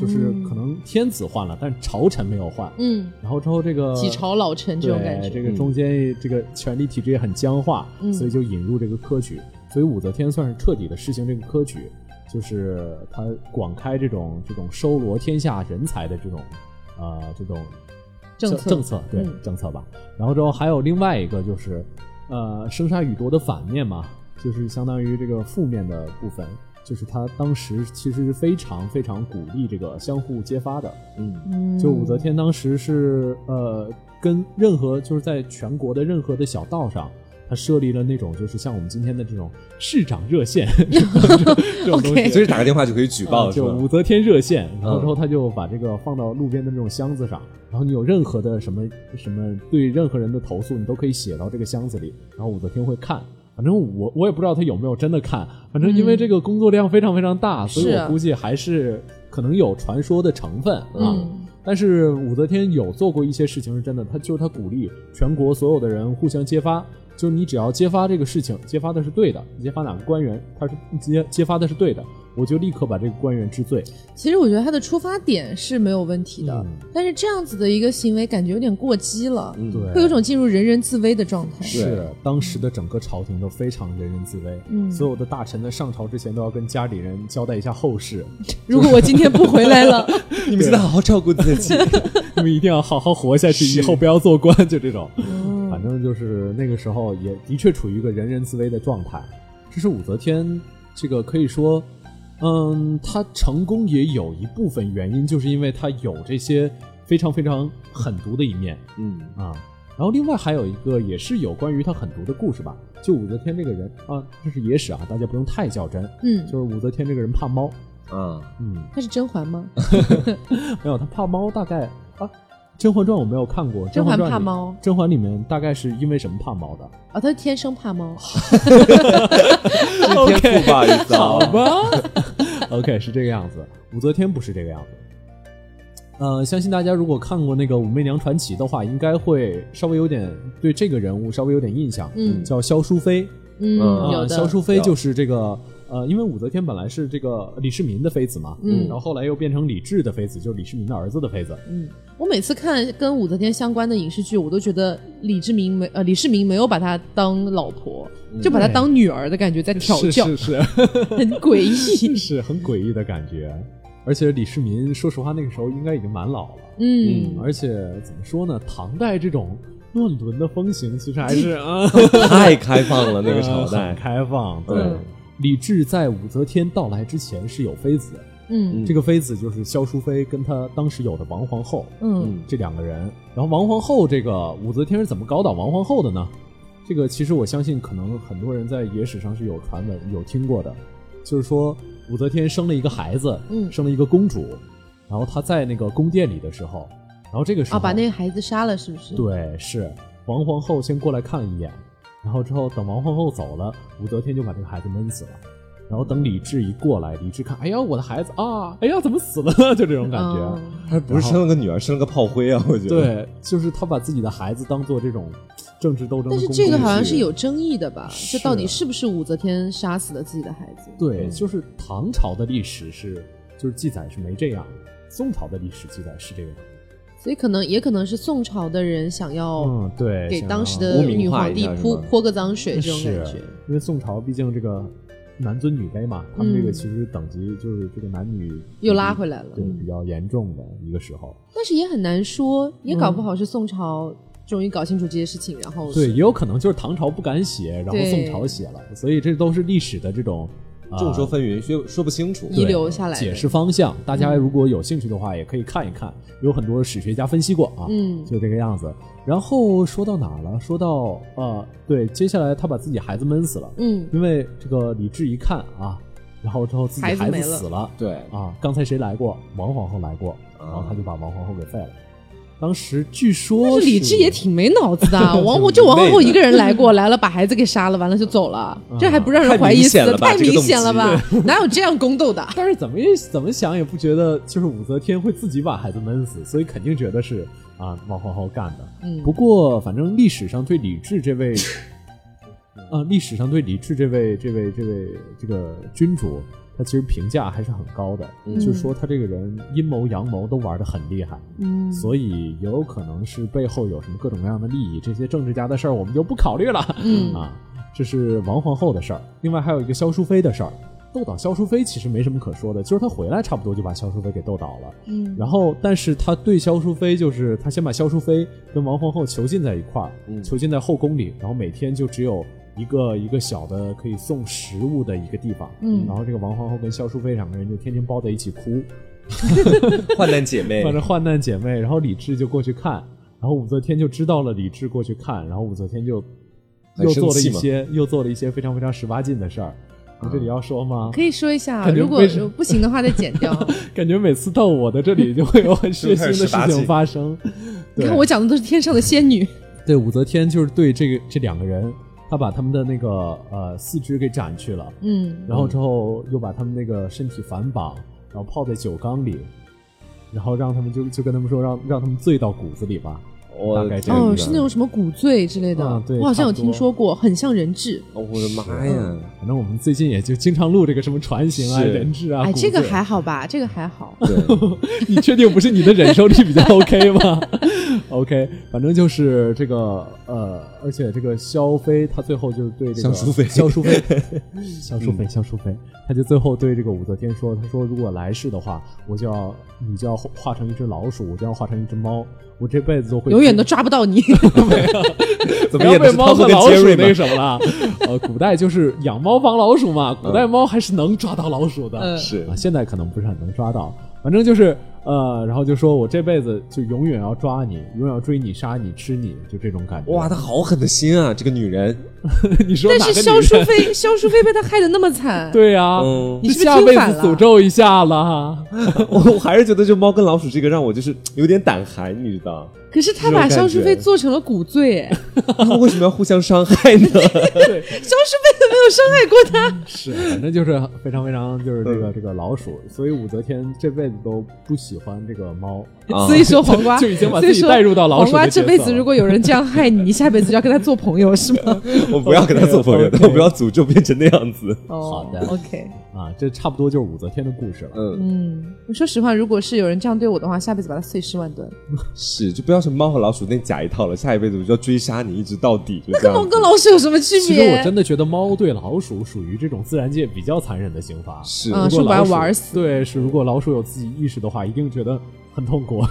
就是可能天子换了，但朝臣没有换，嗯，然后之后这个几朝老臣这种感觉。这个中间这个权力体制也很僵化，嗯。所以就引入这个科举。所以武则天算是彻底的实行这个科举，就是他广开这种这种收罗天下人才的这种呃这种政策政策对、嗯政策吧。然后之后还有另外一个就是呃生杀予夺的反面嘛，就是相当于这个负面的部分。就是他当时其实是非常非常鼓励这个相互揭发的，嗯嗯就武则天当时是呃，跟任何就是在全国的任何的小道上，她设立了那种就是像我们今天的这种市长热线 这种东西。随时打个电话就可以举报，就武则天热线，然后嗯之后他就把这个放到路边的那种箱子上，然后你有任何的什么什么对任何人的投诉，你都可以写到这个箱子里，然后武则天会看。反正我我也不知道他有没有真的看，反正因为这个工作量非常非常大，所以我估计还是可能有传说的成分啊。嗯但是武则天有做过一些事情是真的，她就是她鼓励全国所有的人互相揭发，就是你只要揭发这个事情，揭发的是对的，你揭发哪个官员，他是揭揭发的是对的，我就立刻把这个官员治罪。其实我觉得他的出发点是没有问题的，嗯但是这样子的一个行为感觉有点过激了，嗯对，会有种进入人人自危的状态。是当时的整个朝廷都非常人人自危，嗯所有的大臣在上朝之前都要跟家里人交代一下后事，如果我今天不回来了，你们记得好好照顾自己。你们一定要好好活下去，以后不要做官，就这种。嗯反正就是那个时候也的确处于一个人人自危的状态。这是武则天，这个可以说，嗯，她成功也有一部分原因，就是因为她有这些非常非常狠毒的一面嗯啊。然后另外还有一个也是有关于她狠毒的故事吧，就武则天这个人啊，这是野史啊，大家不用太较真。嗯，就是武则天这个人怕猫，啊，嗯，他是甄嬛吗？没有，她怕猫，大概啊，《甄嬛传》我没有看过，《甄嬛嬛传》怕猫甄嬛里面大概是因为什么怕猫的？哦，他是天生怕猫。是天赋不好意思好啊。吧，OK 是这个样子。武则天不是这个样子。呃，相信大家如果看过那个《武媚娘传奇》的话，应该会稍微有点对这个人物稍微有点印象。嗯叫萧淑妃。嗯，萧淑妃就是这个呃，因为武则天本来是这个李世民的妃子嘛，嗯然后后来又变成李治的妃子，就是李世民的儿子的妃子。嗯，我每次看跟武则天相关的影视剧，我都觉得李志明没呃李世民没有把她当老婆，就把她当女儿的感觉在调教，是是 是。很诡异。是很诡异的感觉。而且李世民，说实话，那个时候应该已经蛮老了。嗯而且怎么说呢？唐代这种乱伦的风行其实还是 啊，太开放了那个朝呃很代，开放。对嗯，李治在武则天到来之前是有妃子，嗯。这个妃子就是萧淑妃跟她当时有的王皇后，嗯。这两个人。然后王皇后这个武则天是怎么搞倒王皇后的呢？这个其实我相信可能很多人在野史上是有传闻有听过的，就是说武则天生了一个孩子，嗯。生了一个公主，然后她在那个宫殿里的时候，然后这个时候啊，把那个孩子杀了是不是？，对是。王皇后先过来看了一眼，然后之后等王皇后走了，武则天就把这个孩子闷死了。然后等李治一过来，李治看，哎呀，我的孩子啊，哎呀，怎么死了？就这种感觉。嗯他不是生了个女儿，生了个炮灰啊！我觉得，对，就是他把自己的孩子当做这种政治斗争的但是这个好像是有争议的吧？这到底是不是武则天杀死了自己的孩子？对，就是唐朝的历史是就是记载是没这样的，宋朝的历史记载是这个样的。所以可能也可能是宋朝的人想要嗯，对，给当时的女皇帝泼泼个脏水，这种感觉。因为宋朝毕竟这个男尊女卑嘛，他们这个嗯其实等级就是这个男女又拉回来了对，比较严重的一个时候。但是也很难说，也嗯搞不好是宋朝终于搞清楚这些事情，然后对，也有可能就是唐朝不敢写，然后宋朝写了，所以这都是历史的这种。啊众说纷纭，说说不清楚。遗留下来解释方向。大家如果有兴趣的话，也可以看一看，有很多史学家分析过啊，嗯就这个样子。然后说到哪了？说到呃，对，接下来他把自己孩子闷死了，嗯因为这个李治一看啊，然后之后自己孩子死了，对，啊，刚才谁来过？王皇后来过，然后他就把王皇后给废了。当时据说但是李治也挺没脑子的啊，王后就王皇后一个人来过，来了把孩子给杀了，完了就走了，这还不让人怀疑死太明显了吧太明显了吧？哪有这样宫斗的？但是怎么也怎么想也不觉得就是武则天会自己把孩子闷死，所以肯定觉得是啊王皇后干的。嗯不过反正历史上对李治这位，啊历史上对李治这位这位这位这个君主，他其实评价还是很高的，就是说他这个人阴谋阳谋都玩得很厉害，嗯所以也有可能是背后有什么各种各样的利益，这些政治家的事儿我们就不考虑了。嗯啊，这是王皇后的事儿。另外还有一个萧淑妃的事儿。斗倒萧淑妃其实没什么可说的，就是他回来差不多就把萧淑妃给斗倒了。嗯然后，但是他对萧淑妃就是他先把萧淑妃跟王皇后囚禁在一块儿，嗯囚禁在后宫里，然后每天就只有一个一个小的可以送食物的一个地方。嗯然后这个王皇后跟萧淑妃两个人就天天抱在一起哭，患难姐妹反，正 患难姐妹。然后李治就过去看，然后武则天就知道了李治过去看，然后武则天就又做了一些又做了一些非常非常十八禁的事儿。你这里要说吗？可以说一下，如果为什么不行的话再剪掉。感觉每次到我的这里就会有很血腥的事情发生。你看我讲的都是天上的仙女，对武则天就是对这个这两个人，她把他们的那个呃四肢给斩去了，嗯然后之后又把他们那个身体反绑，然后泡在酒缸里，然后让他们就就跟他们说让让他们醉到骨子里吧。我大概这个哦，是那种什么骨醉之类的啊，对我好像有听说过，很像人质。哦我的妈呀！反正我们最近也就经常录这个什么船型啊、人质啊。哎，这个还好吧？这个还好。你确定不是你的忍受力比较 OK 吗？OK，反正就是这个呃，而且这个萧飞他最后就对这个萧淑妃萧淑妃，萧淑妃，萧淑妃，他就最后对这个武则天说，他说如果来世的话，我就要你就要化成一只老鼠，我就要化成一只猫，我这辈子都会永远都抓不到你。怎么演的是汤姆猫和老？鼠那个什么了？呃，古代就是养猫防老鼠嘛，古代猫还是能抓到老鼠的。嗯是啊，现在可能不是很能抓到，反正就是呃，然后就说我这辈子就永远要抓你，永远要追你、杀你、吃你，就这种感觉。哇，她好狠的心啊！这个女人，你说但哪个女人是萧淑妃，萧淑妃被他害的那么惨，对呀、嗯你下辈子诅咒一下了。我我还是觉得就猫跟老鼠这个让我就是有点胆寒，你知道？可是他把萧淑妃做成了骨醉，哎，他们为什么要互相伤害呢？萧淑妃都没有伤害过他。是，反正就是非常非常就是这嗯个、这个老鼠，所以武则天这辈子都不喜欢这个猫。啊所以说黄瓜 就已经把所以说自己带入到老鼠的黄瓜这辈子如果有人这样害你，你下辈子就要跟他做朋友是吗？我不要跟他做朋友 我不要诅咒变成那样子。哦好的，OK，啊，这差不多就是武则天的故事了。嗯，嗯，我说实话，如果是有人这样对我的话，下辈子把他碎尸万段。是，就不要是猫和老鼠那假一套了，下一辈子我就要追杀你，一直到底。就这样子猫跟老鼠有什么区其实我别？真的觉得猫对老鼠属于这种自然界比较残忍的刑罚。是嗯是把它老鼠玩死对，是如果老鼠有自己意识的话，一定定觉得很痛苦。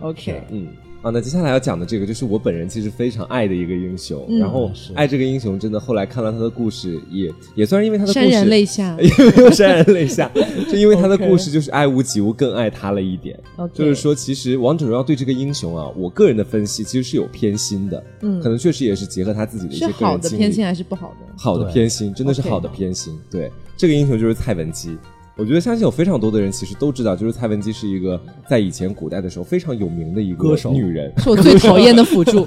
OK，嗯。啊，那接下来要讲的这个就是我本人其实非常爱的一个英雄，嗯然后爱这个英雄真的后来看了他的故事，也也算是因为他的故潸然事，泪下。因为没有潸然泪下，就因为他的故事就是爱屋及乌，更爱他了一点。就是说，其实王者荣耀对这个英雄啊，我个人的分析其实是有偏心的，嗯可能确实也是结合他自己的一些个人经历的偏心，还是不好的？好的偏心，真的是好的偏心。对，这个英雄就是蔡文姬。我觉得相信有非常多的人其实都知道，就是蔡文姬是一个在以前古代的时候非常有名的一个歌手女人。是我最讨厌的辅助。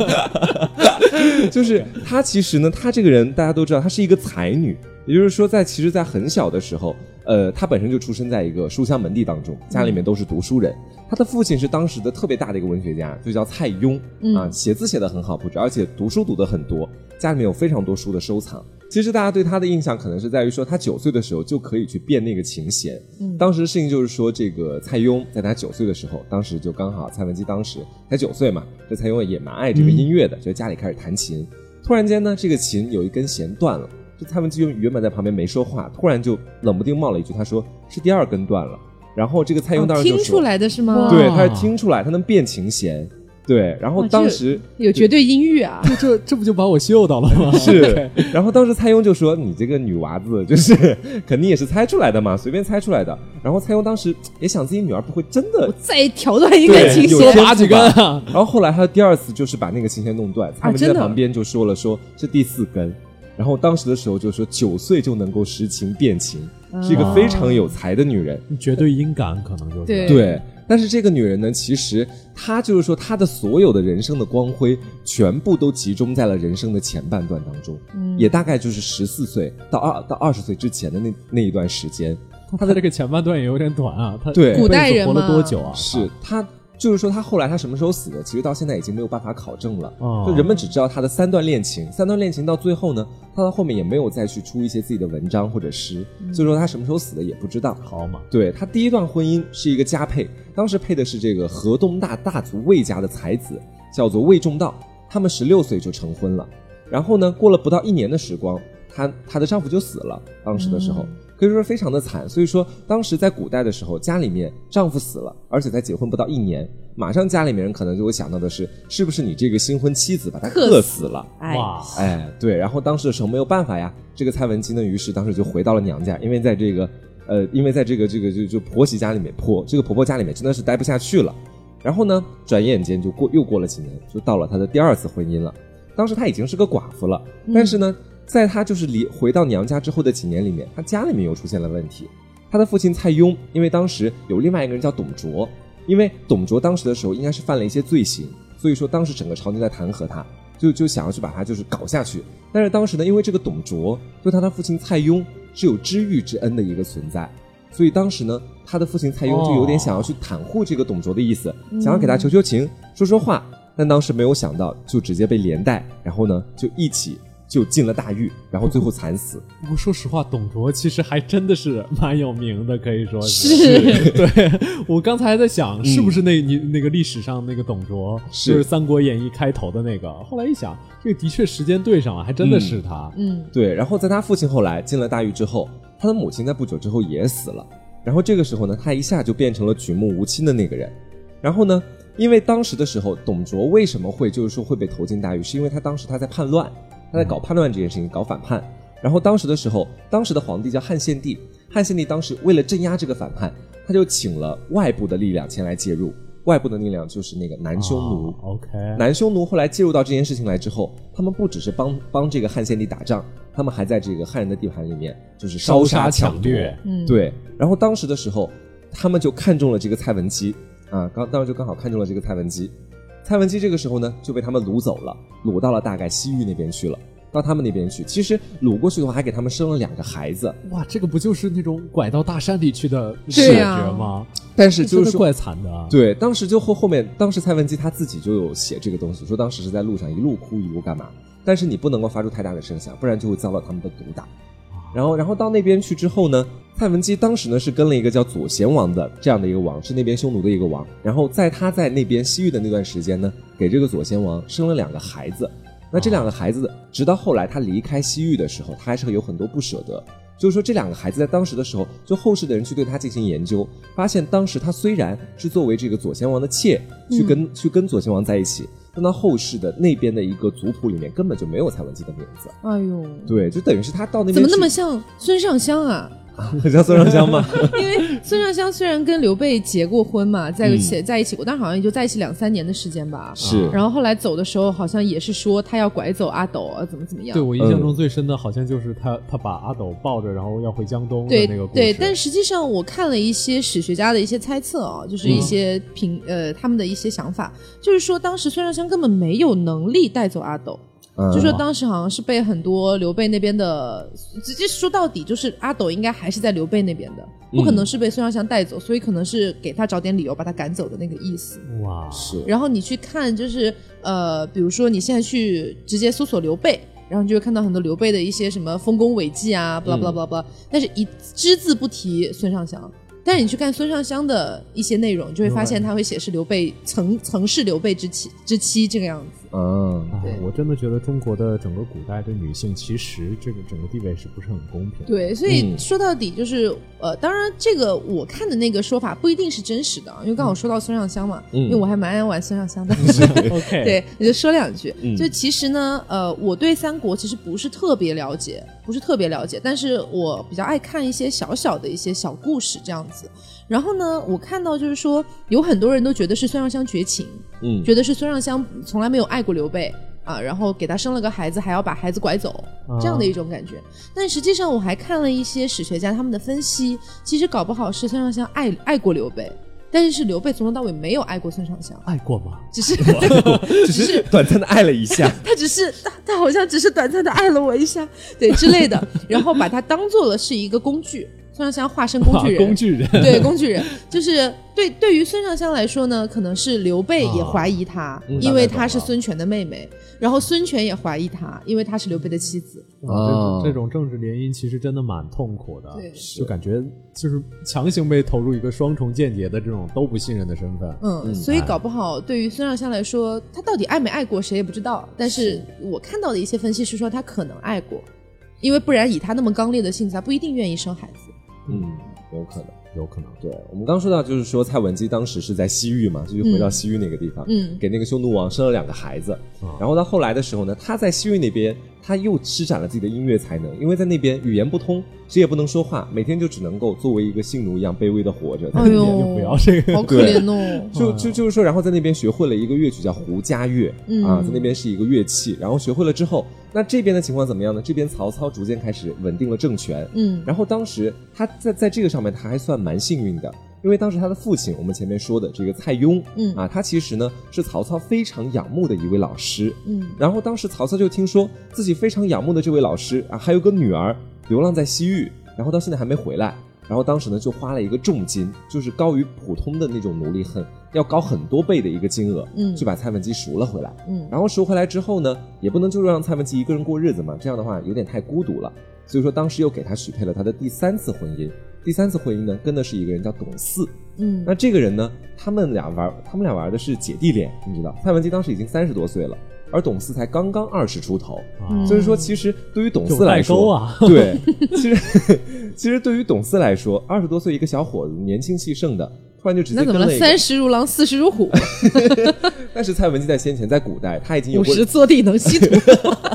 就是她其实呢，她这个人大家都知道，她是一个才女，也就是说在，其实，在很小的时候，呃，她本身就出生在一个书香门第当中，家里面都是读书人。她的父亲是当时的特别大的一个文学家，就叫蔡邕、啊，写字写得很好，不止，而且读书读得很多，家里面有非常多书的收藏。其实大家对他的印象可能是在于说，他九岁的时候就可以去变那个琴弦。当时的事情就是说，这个蔡邕在他九岁的时候，当时就刚好蔡文姬当时才九岁嘛，这蔡邕也蛮爱这个音乐的，就家里开始弹琴。突然间呢，这个琴有一根弦断了，这蔡文姬原本在旁边没说话，突然就冷不丁冒了一句，他说是第二根断了。然后这个蔡邕当时就听出来的是吗？对，哇他是听出来，他能变琴弦。对，然后当时有绝对音域啊！这这这不就把我秀到了吗？是，然后当时蔡邕就说：“你这个女娃子，就是肯定也是猜出来的嘛，随便猜出来的。”然后蔡邕当时也想自己女儿不会真的再挑断一根琴弦天，拔几根啊？然后后来他第二次就是把那个琴弦弄断，蔡文姬真的在旁边就说了说是第四根，然后当时的时候就说九岁就能够识琴辨琴，是一个非常有才的女人。绝对音感可能就是对对，但是这个女人呢，其实她就是说她的所有的人生的光辉全部都集中在了人生的前半段当中，也大概就是十四岁到二到二十岁之前的那那一段时间。她的这个前半段也有点短啊。她对一辈子古代人活了多久啊？是她，就是说他后来他什么时候死的，其实到现在已经没有办法考证了。哦就人们只知道他的三段恋情，三段恋情到最后呢，他到后面也没有再去出一些自己的文章或者诗，所以说他什么时候死的也不知道。好嘛，对他第一段婚姻是一个佳配，当时配的是这个河东大大族魏家的才子，叫做魏仲道。他们十六岁就成婚了，然后呢，过了不到一年的时光，她她的丈夫就死了。当时的时候，可以说非常的惨。所以说，当时在古代的时候，家里面丈夫死了，而且才结婚不到一年，马上家里面人可能就会想到的是，是不是你这个新婚妻子把他克克死了？哎，哇，哎，对，然后当时的时候没有办法呀，这个蔡文姬呢，于是当时就回到了娘家，因为在这个，呃，因为在这个这个就就婆媳家里面，婆这个婆婆家里面真的是待不下去了，然后呢，转眼间就过又过了几年，就到了她的第二次婚姻了。当时她已经是个寡妇了，但是呢，在她就是离回到娘家之后的几年里面，她家里面又出现了问题。她的父亲蔡邕，因为当时有另外一个人叫董卓，因为董卓当时的时候应该是犯了一些罪行，所以说当时整个朝廷在弹劾他，就就想要去把他就是搞下去。但是当时呢，因为这个董卓对他的父亲蔡邕是有知遇之恩的一个存在，所以当时呢，他的父亲蔡邕就有点想要去袒护这个董卓的意思，想要给他求求情、说说话。但当时没有想到，就直接被连带，然后呢就一起就进了大狱，然后最后惨死。不过说实话，董卓其实还真的是蛮有名的，可以说是对我刚才还在想，是不是那你那个历史上那个董卓，是就是《三国演义》开头的那个？后来一想，这个的确时间对上了，还真的是他。嗯，对，然后在他父亲后来进了大狱之后，他的母亲在不久之后也死了。然后这个时候呢，他一下就变成了举目无亲的那个人。然后呢，因为当时的时候，董卓为什么会就是说会被投进大狱，是因为他当时他在叛乱，他在搞叛乱这件事情，搞反叛。然后当时的时候，当时的皇帝叫汉献帝，汉献帝当时为了镇压这个反叛，他就请了外部的力量前来介入。外部的力量就是那个南匈奴。哦 OK，南匈奴后来介入到这件事情来之后，他们不只是帮帮这个汉献帝打仗，他们还在这个汉人的地盘里面就是烧杀抢夺。掠，嗯，对，然后当时的时候，他们就看中了这个蔡文姬啊，刚当时就刚好看中了这个蔡文姬。蔡文姬这个时候呢，就被他们掳走了，掳到了大概西域那边去了，到他们那边去。其实掳过去的话，还给他们生了两个孩子，哇，这个不就是那种拐到大山里去的感对呀觉吗？但是就是怪惨的啊。对，当时就后后面，当时蔡文姬她自己就有写这个东西，说当时是在路上一路哭一路干嘛，但是你不能够发出太大的声响，不然就会遭到他们的毒打。然后，然后到那边去之后呢，蔡文姬当时呢是跟了一个叫左贤王的这样的一个王，是那边匈奴的一个王。然后在他在那边西域的那段时间呢，给这个左贤王生了两个孩子。那这两个孩子，直到后来他离开西域的时候，他还是有很多不舍得。就是说这两个孩子在当时的时候，就后世的人去对他进行研究，发现当时他虽然是作为这个左贤王的妾去跟、去跟左贤王在一起，但到后世的那边的一个族谱里面根本就没有蔡文姬的名字。哎呦，对，就等于是他到那边怎么那么像孙尚香啊？很像孙尚香吗？因为孙尚香虽然跟刘备结过婚嘛，在一嗯起、在一起过，但好像也就在一起两三年的时间吧。是然后后来走的时候，好像也是说他要拐走阿斗啊，怎么怎么样。对我印象中最深的好像就是他他把阿斗抱着，然后要回江东的对那个故事。对，但实际上我看了一些史学家的一些猜测啊、就是嗯一些评、呃他们的一些想法，就是说当时孙尚香根本没有能力带走阿斗。嗯就说当时好像是被很多刘备那边的，直接说到底就是阿斗应该还是在刘备那边的，不可能是被孙尚香带走，所以可能是给他找点理由把他赶走的那个意思。哇，是然后你去看，就是呃，比如说你现在去直接搜索刘备，然后你就会看到很多刘备的一些什么丰功伟绩啊，巴拉巴拉巴拉巴拉，但是一只字不提孙尚香。但是你去看孙尚香的一些内容，就会发现他会写是刘备曾曾是刘备之妻之妻这个样子。嗯，我真的觉得中国的整个古代对女性其实这个整个地位是不是很公平？，对，所以嗯说到底就是，呃，当然这个我看的那个说法不一定是真实的啊，因为刚好说到孙尚香嘛，嗯因为我还蛮爱玩孙尚香的。OK，对，我就说两句。嗯就其实呢，呃，我对三国其实不是特别了解，不是特别了解，但是我比较爱看一些小小的一些小故事这样子。然后呢，我看到就是说，有很多人都觉得是孙尚香绝情，嗯。觉得是孙尚香从来没有爱过刘备啊，然后给他生了个孩子，还要把孩子拐走，这样的一种感觉。但实际上，我还看了一些史学家他们的分析，其实搞不好是孙尚香爱爱过刘备，但是是刘备从头到尾没有爱过孙尚香，爱过吗？只是 只是短暂的爱了一下，他只是他他好像只是短暂的爱了我一下，对之类的，然后把他当做了是一个工具，孙尚香化身工具人，工具人，对工具人，就是对对于孙尚香来说呢，可能是刘备也怀疑他，嗯因为她是孙权的妹妹，然后孙权也怀疑她，因为她是刘备的妻子。哇哦这种这种政治联姻其实真的蛮痛苦的，对就感觉就是强行被投入一个双重间谍的这种都不信任的身份。嗯，嗯所以搞不好对于孙尚香来说，她到底爱没爱过谁也不知道。但是我看到的一些分析是说她可能爱过，因为不然以他那么刚烈的性子，他不一定愿意生孩子。嗯，有可能。有可能，对我们刚说到，就是说蔡文姬当时是在西域嘛，就是回到嗯西域那个地方，嗯给那个匈奴王生了两个孩子。啊然后到后来的时候呢，他在西域那边，他又施展了自己的音乐才能，因为在那边语言不通，谁也不能说话，每天就只能够作为一个性奴一样卑微的活着。在那边哎呦，就不要这个好可怜哦。就就就是说，然后在那边学会了一个乐曲叫胡笳乐、嗯啊，在那边是一个乐器，然后学会了之后，那这边的情况怎么样呢？这边曹操逐渐开始稳定了政权，嗯然后当时他在在这个上面他还算蛮幸运的，因为当时他的父亲，我们前面说的这个蔡邕，嗯啊，他其实呢是曹操非常仰慕的一位老师，嗯然后当时曹操就听说自己非常仰慕的这位老师啊，还有个女儿流浪在西域，然后到现在还没回来。然后当时呢，就花了一个重金，就是高于普通的那种奴隶很要高很多倍的一个金额，嗯去把蔡文姬赎了回来。嗯然后赎回来之后呢，也不能就让蔡文姬一个人过日子嘛，这样的话有点太孤独了。所以说当时又给他许配了他的第三次婚姻。第三次婚姻呢，跟的是一个人叫董四。嗯那这个人呢，他们俩玩，他们俩玩的是姐弟恋，你知道？蔡文姬当时已经三十多岁了，而董四才刚刚二十出头。啊所以说，其实对于董四来说，啊，对，其实 其实对于董四来说，二十多岁一个小伙子，年轻气盛的，突然就直接那怎么了？三十如狼，四十如虎，但是蔡文姬在先前，在古代，他已经五十坐地能吸土。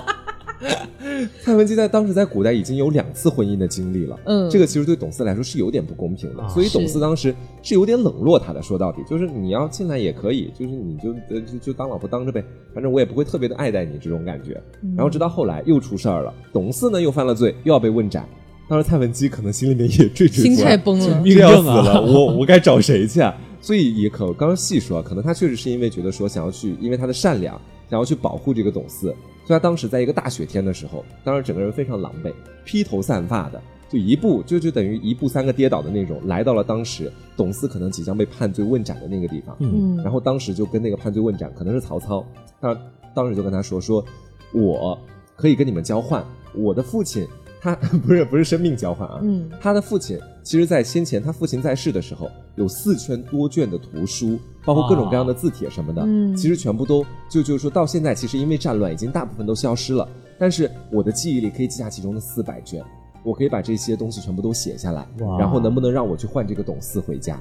蔡文姬在当时在古代已经有两次婚姻的经历了，嗯这个其实对董四来说是有点不公平的，啊所以董四当时是有点冷落他的。说到底，就是你要进来也可以，就是你就呃就就当老婆当着呗，反正我也不会特别的爱戴你这种感觉。嗯然后直到后来又出事儿了，董四呢又犯了罪，又要被问斩。当时蔡文姬可能心里面也惴惴心态，崩了。命这要死了，我我该找谁去啊？所以也可刚刚细说啊，可能他确实是因为觉得说想要去，因为他的善良，想要去保护这个董嗣，所以他当时在一个大雪天的时候，当时整个人非常狼狈，披头散发的，就一步就就等于一步三个跌倒的那种，来到了当时董嗣可能即将被判罪问斩的那个地方，嗯。然后当时就跟那个判罪问斩，可能是曹操，他当时就跟他说说，我可以跟你们交换，我的父亲他 不是不是生命交换啊，嗯。他的父亲其实，在先前他父亲在世的时候，有四圈多卷的图书，包括各种各样的字帖什么的，嗯其实全部都就就是说到现在，其实因为战乱已经大部分都消失了，但是我的记忆里可以记下其中的四百卷。我可以把这些东西全部都写下来，哇然后能不能让我去换这个董四回家？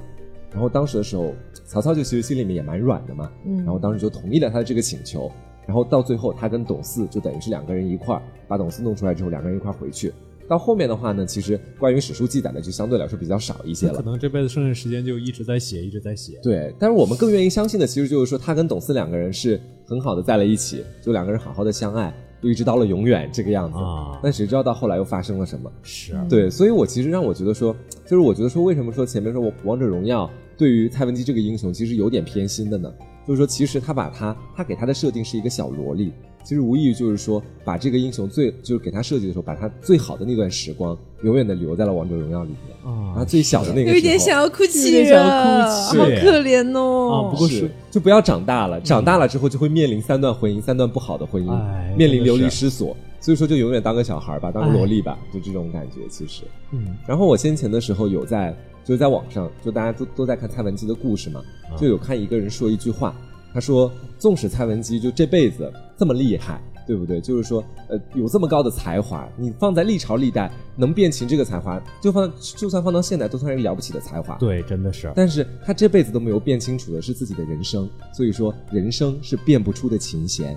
然后当时的时候，曹操就其实心里面也蛮软的嘛，嗯然后当时就同意了他的这个请求。然后到最后，他跟董四就等于是两个人一块儿把董四弄出来之后，两个人一块儿回去。到后面的话呢，其实关于史书记载的就相对来说比较少一些了可。能这辈子剩下时间就一直在写，一直在写。对，但是我们更愿意相信的，其实就是说他跟董四两个人是很好的在了一起，就两个人好好的相爱，就一直到了永远这个样子。啊但谁知道到后来又发生了什么？是对，所以我其实让我觉得说，就是我觉得说，为什么说前面说我王者荣耀对于蔡文姬这个英雄其实有点偏心的呢？就是说，其实他把他他给他的设定是一个小萝莉，其实无异于就是说，把这个英雄最就是给他设计的时候，把他最好的那段时光永远的留在了王者荣耀里面。啊他最小的那个时候，有一点想要哭泣有点想要了，哭泣好可怜哦。啊不过是就不要长大了，长大了之后就会面临三段婚姻，三段不好的婚姻，哎面临流离失所。所以说，就永远当个小孩吧，当个萝莉吧，就这种感觉。其实，嗯然后我先前的时候有在，就是在网上，就大家都都在看蔡文姬的故事嘛，啊就有看一个人说一句话，他说，纵使蔡文姬就这辈子这么厉害。对不对？就是说，呃，有这么高的才华，你放在历朝历代能辨琴这个才华，就放就算放到现代，都算是一个了不起的才华。对，真的是。但是他这辈子都没有辨清楚的是自己的人生，所以说人生是辨不出的琴弦。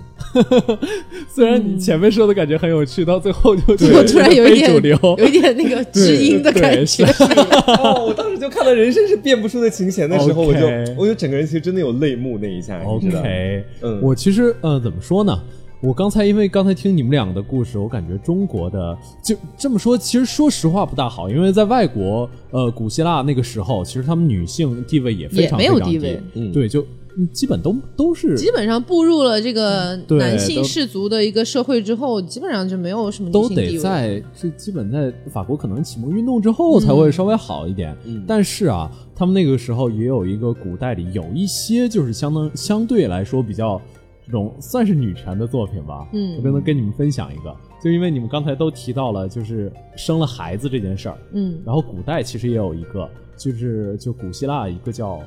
虽然你前面说的感觉很有趣，到最后就我突然有一点主流。有一点那个知音的感觉。哦，我当时就看到人生是辨不出的琴弦的时候，我就我就整个人其实真的有泪目那一下，你知道？OK，嗯我其实呃怎么说呢？我刚才因为刚才听你们两个的故事，我感觉中国的就这么说，其实说实话不大好，因为在外国，呃，古希腊那个时候，其实他们女性地位也非常也没有非常低地位嗯。对，就嗯基本都都是基本上步入了这个男性氏族的一个社会之后，基本上就没有什么女都得。在这基本在法国可能启蒙运动之后才会稍微好一点，嗯。但是啊，他们那个时候也有一个古代里有一些就是相当相对来说比较这种算是女权的作品吧，嗯我就能跟你们分享一个，就因为你们刚才都提到了就是生了孩子这件事儿，嗯然后古代其实也有一个，就是就古希腊一个叫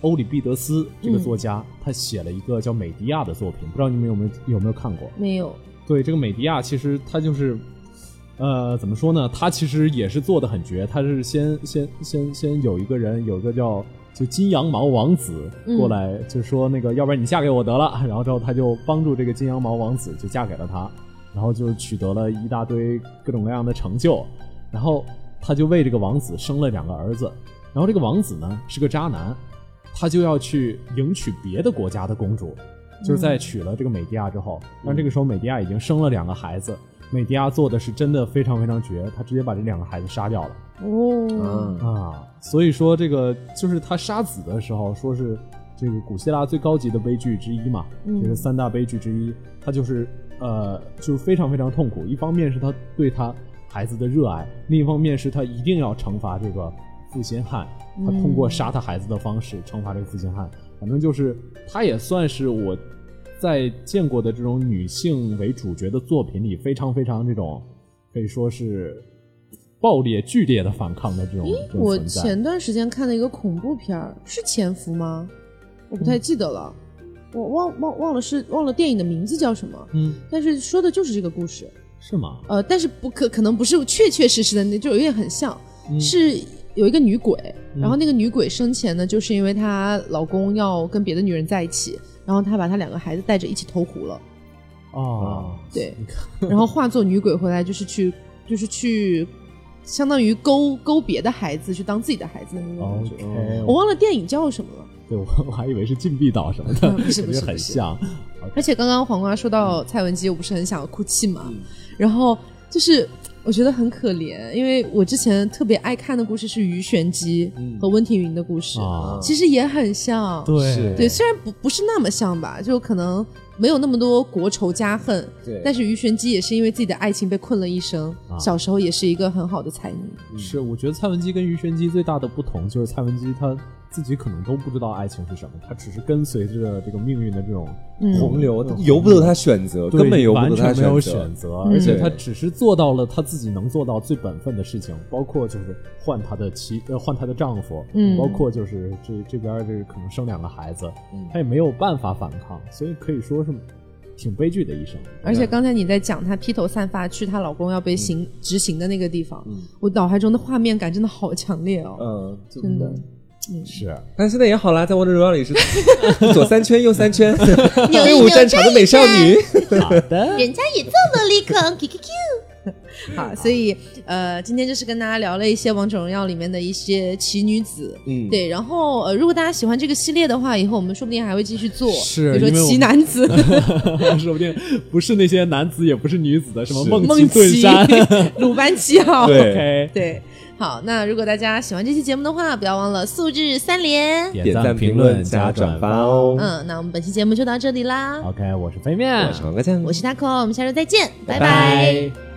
欧里庇得斯这个作家，他写了一个叫《美狄亚》的作品，不知道你们有没有有没有看过？没有。对，这个美狄亚其实他就是，呃，怎么说呢？他其实也是做的很绝，他是先先先先有一个人，有一个叫就金羊毛王子嗯过来，就说那个，要不然你嫁给我得了。然后之后他就帮助这个金羊毛王子就嫁给了他，然后就取得了一大堆各种各样的成就，然后他就为这个王子生了两个儿子，然后这个王子呢是个渣男，他就要去迎娶别的国家的公主，就是在娶了这个美迪亚之后，但这个时候美迪亚已经生了两个孩子，美迪亚做的是真的非常非常绝，他直接把这两个孩子杀掉了。哦，啊，啊，所以说这个就是他杀子的时候说是这个古希腊最高级的悲剧之一嘛，嗯。这是三大悲剧之一，他就是呃就是非常非常痛苦，一方面是他对他孩子的热爱，另一方面是他一定要惩罚这个负心汉，他通过杀他孩子的方式惩罚这个负心汉，反正就是他也算是我在见过的这种女性为主角的作品里非常非常这种可以说是爆裂剧烈的反抗的这种这种我。前段时间看了一个恐怖片儿，是《潜伏》吗？我不太记得了，我忘忘忘了是忘了电影的名字叫什么，嗯，但是说的就是这个故事。是吗？呃，但是不可可能不是确确实实的，那就有点很像，嗯是有一个女鬼，然后那个女鬼生前呢，就是因为她老公要跟别的女人在一起，然后他把他两个孩子带着一起投湖了，哦，对，然后化作女鬼回来，就是去就是去，相当于勾勾别的孩子去当自己的孩子的那种感觉。我忘了电影叫什么了。对我我还以为是禁闭岛什么的，不是 不是很像。而且刚刚黄瓜说到蔡文姬，我不是很想要哭泣嘛，然后就是我觉得很可怜，因为我之前特别爱看的故事是鱼玄机和温庭筠的故事，啊。其实也很像。对。对，虽然不不是那么像吧，就可能没有那么多国仇家恨，对。但是鱼玄机也是因为自己的爱情被困了一生，啊。小时候也是一个很好的才女。是，我觉得蔡文姬跟鱼玄机最大的不同就是蔡文姬她自己可能都不知道爱情是什么，她只是跟随着这个命运的这种嗯。洪流由不得他选择，根本由不得他全没有选择选。择，嗯而且对。她只是做到了她自己能做到最本分的事情，包括就是换她的妻呃换她的丈夫，嗯。包括就是这这边儿这个可能生两个孩子，她也没有办法反抗，所以可以说是挺悲剧的一生。而且刚才你在讲她披头散发去她老公要被刑执行的那个地方，嗯我脑海中的画面感真的好强烈哦，嗯，真的。是但现在也好啦，在王者荣耀里是 左三圈右三圈，扭飞舞战场的美少女。好的，人家也这么立坑，Q Q Q。好，所以呃，今天就是跟大家聊了一些王者荣耀里面的一些奇女子，嗯对。然后呃，如果大家喜欢这个系列的话，以后我们说不定还会继续做，是比如说奇男子、说不定不是那些男子，也不是女子的，什么是梦梦奇盾奇山。、鲁班七号，对 OK，对。好，那如果大家喜欢这期节目的话，不要忘了素质三连。点赞、评论、加转发。哦。嗯，那我们本期节目就到这里啦。OK，我是飞面，我是黄瓜酱，我是 taco，我们下周再见，拜拜拜拜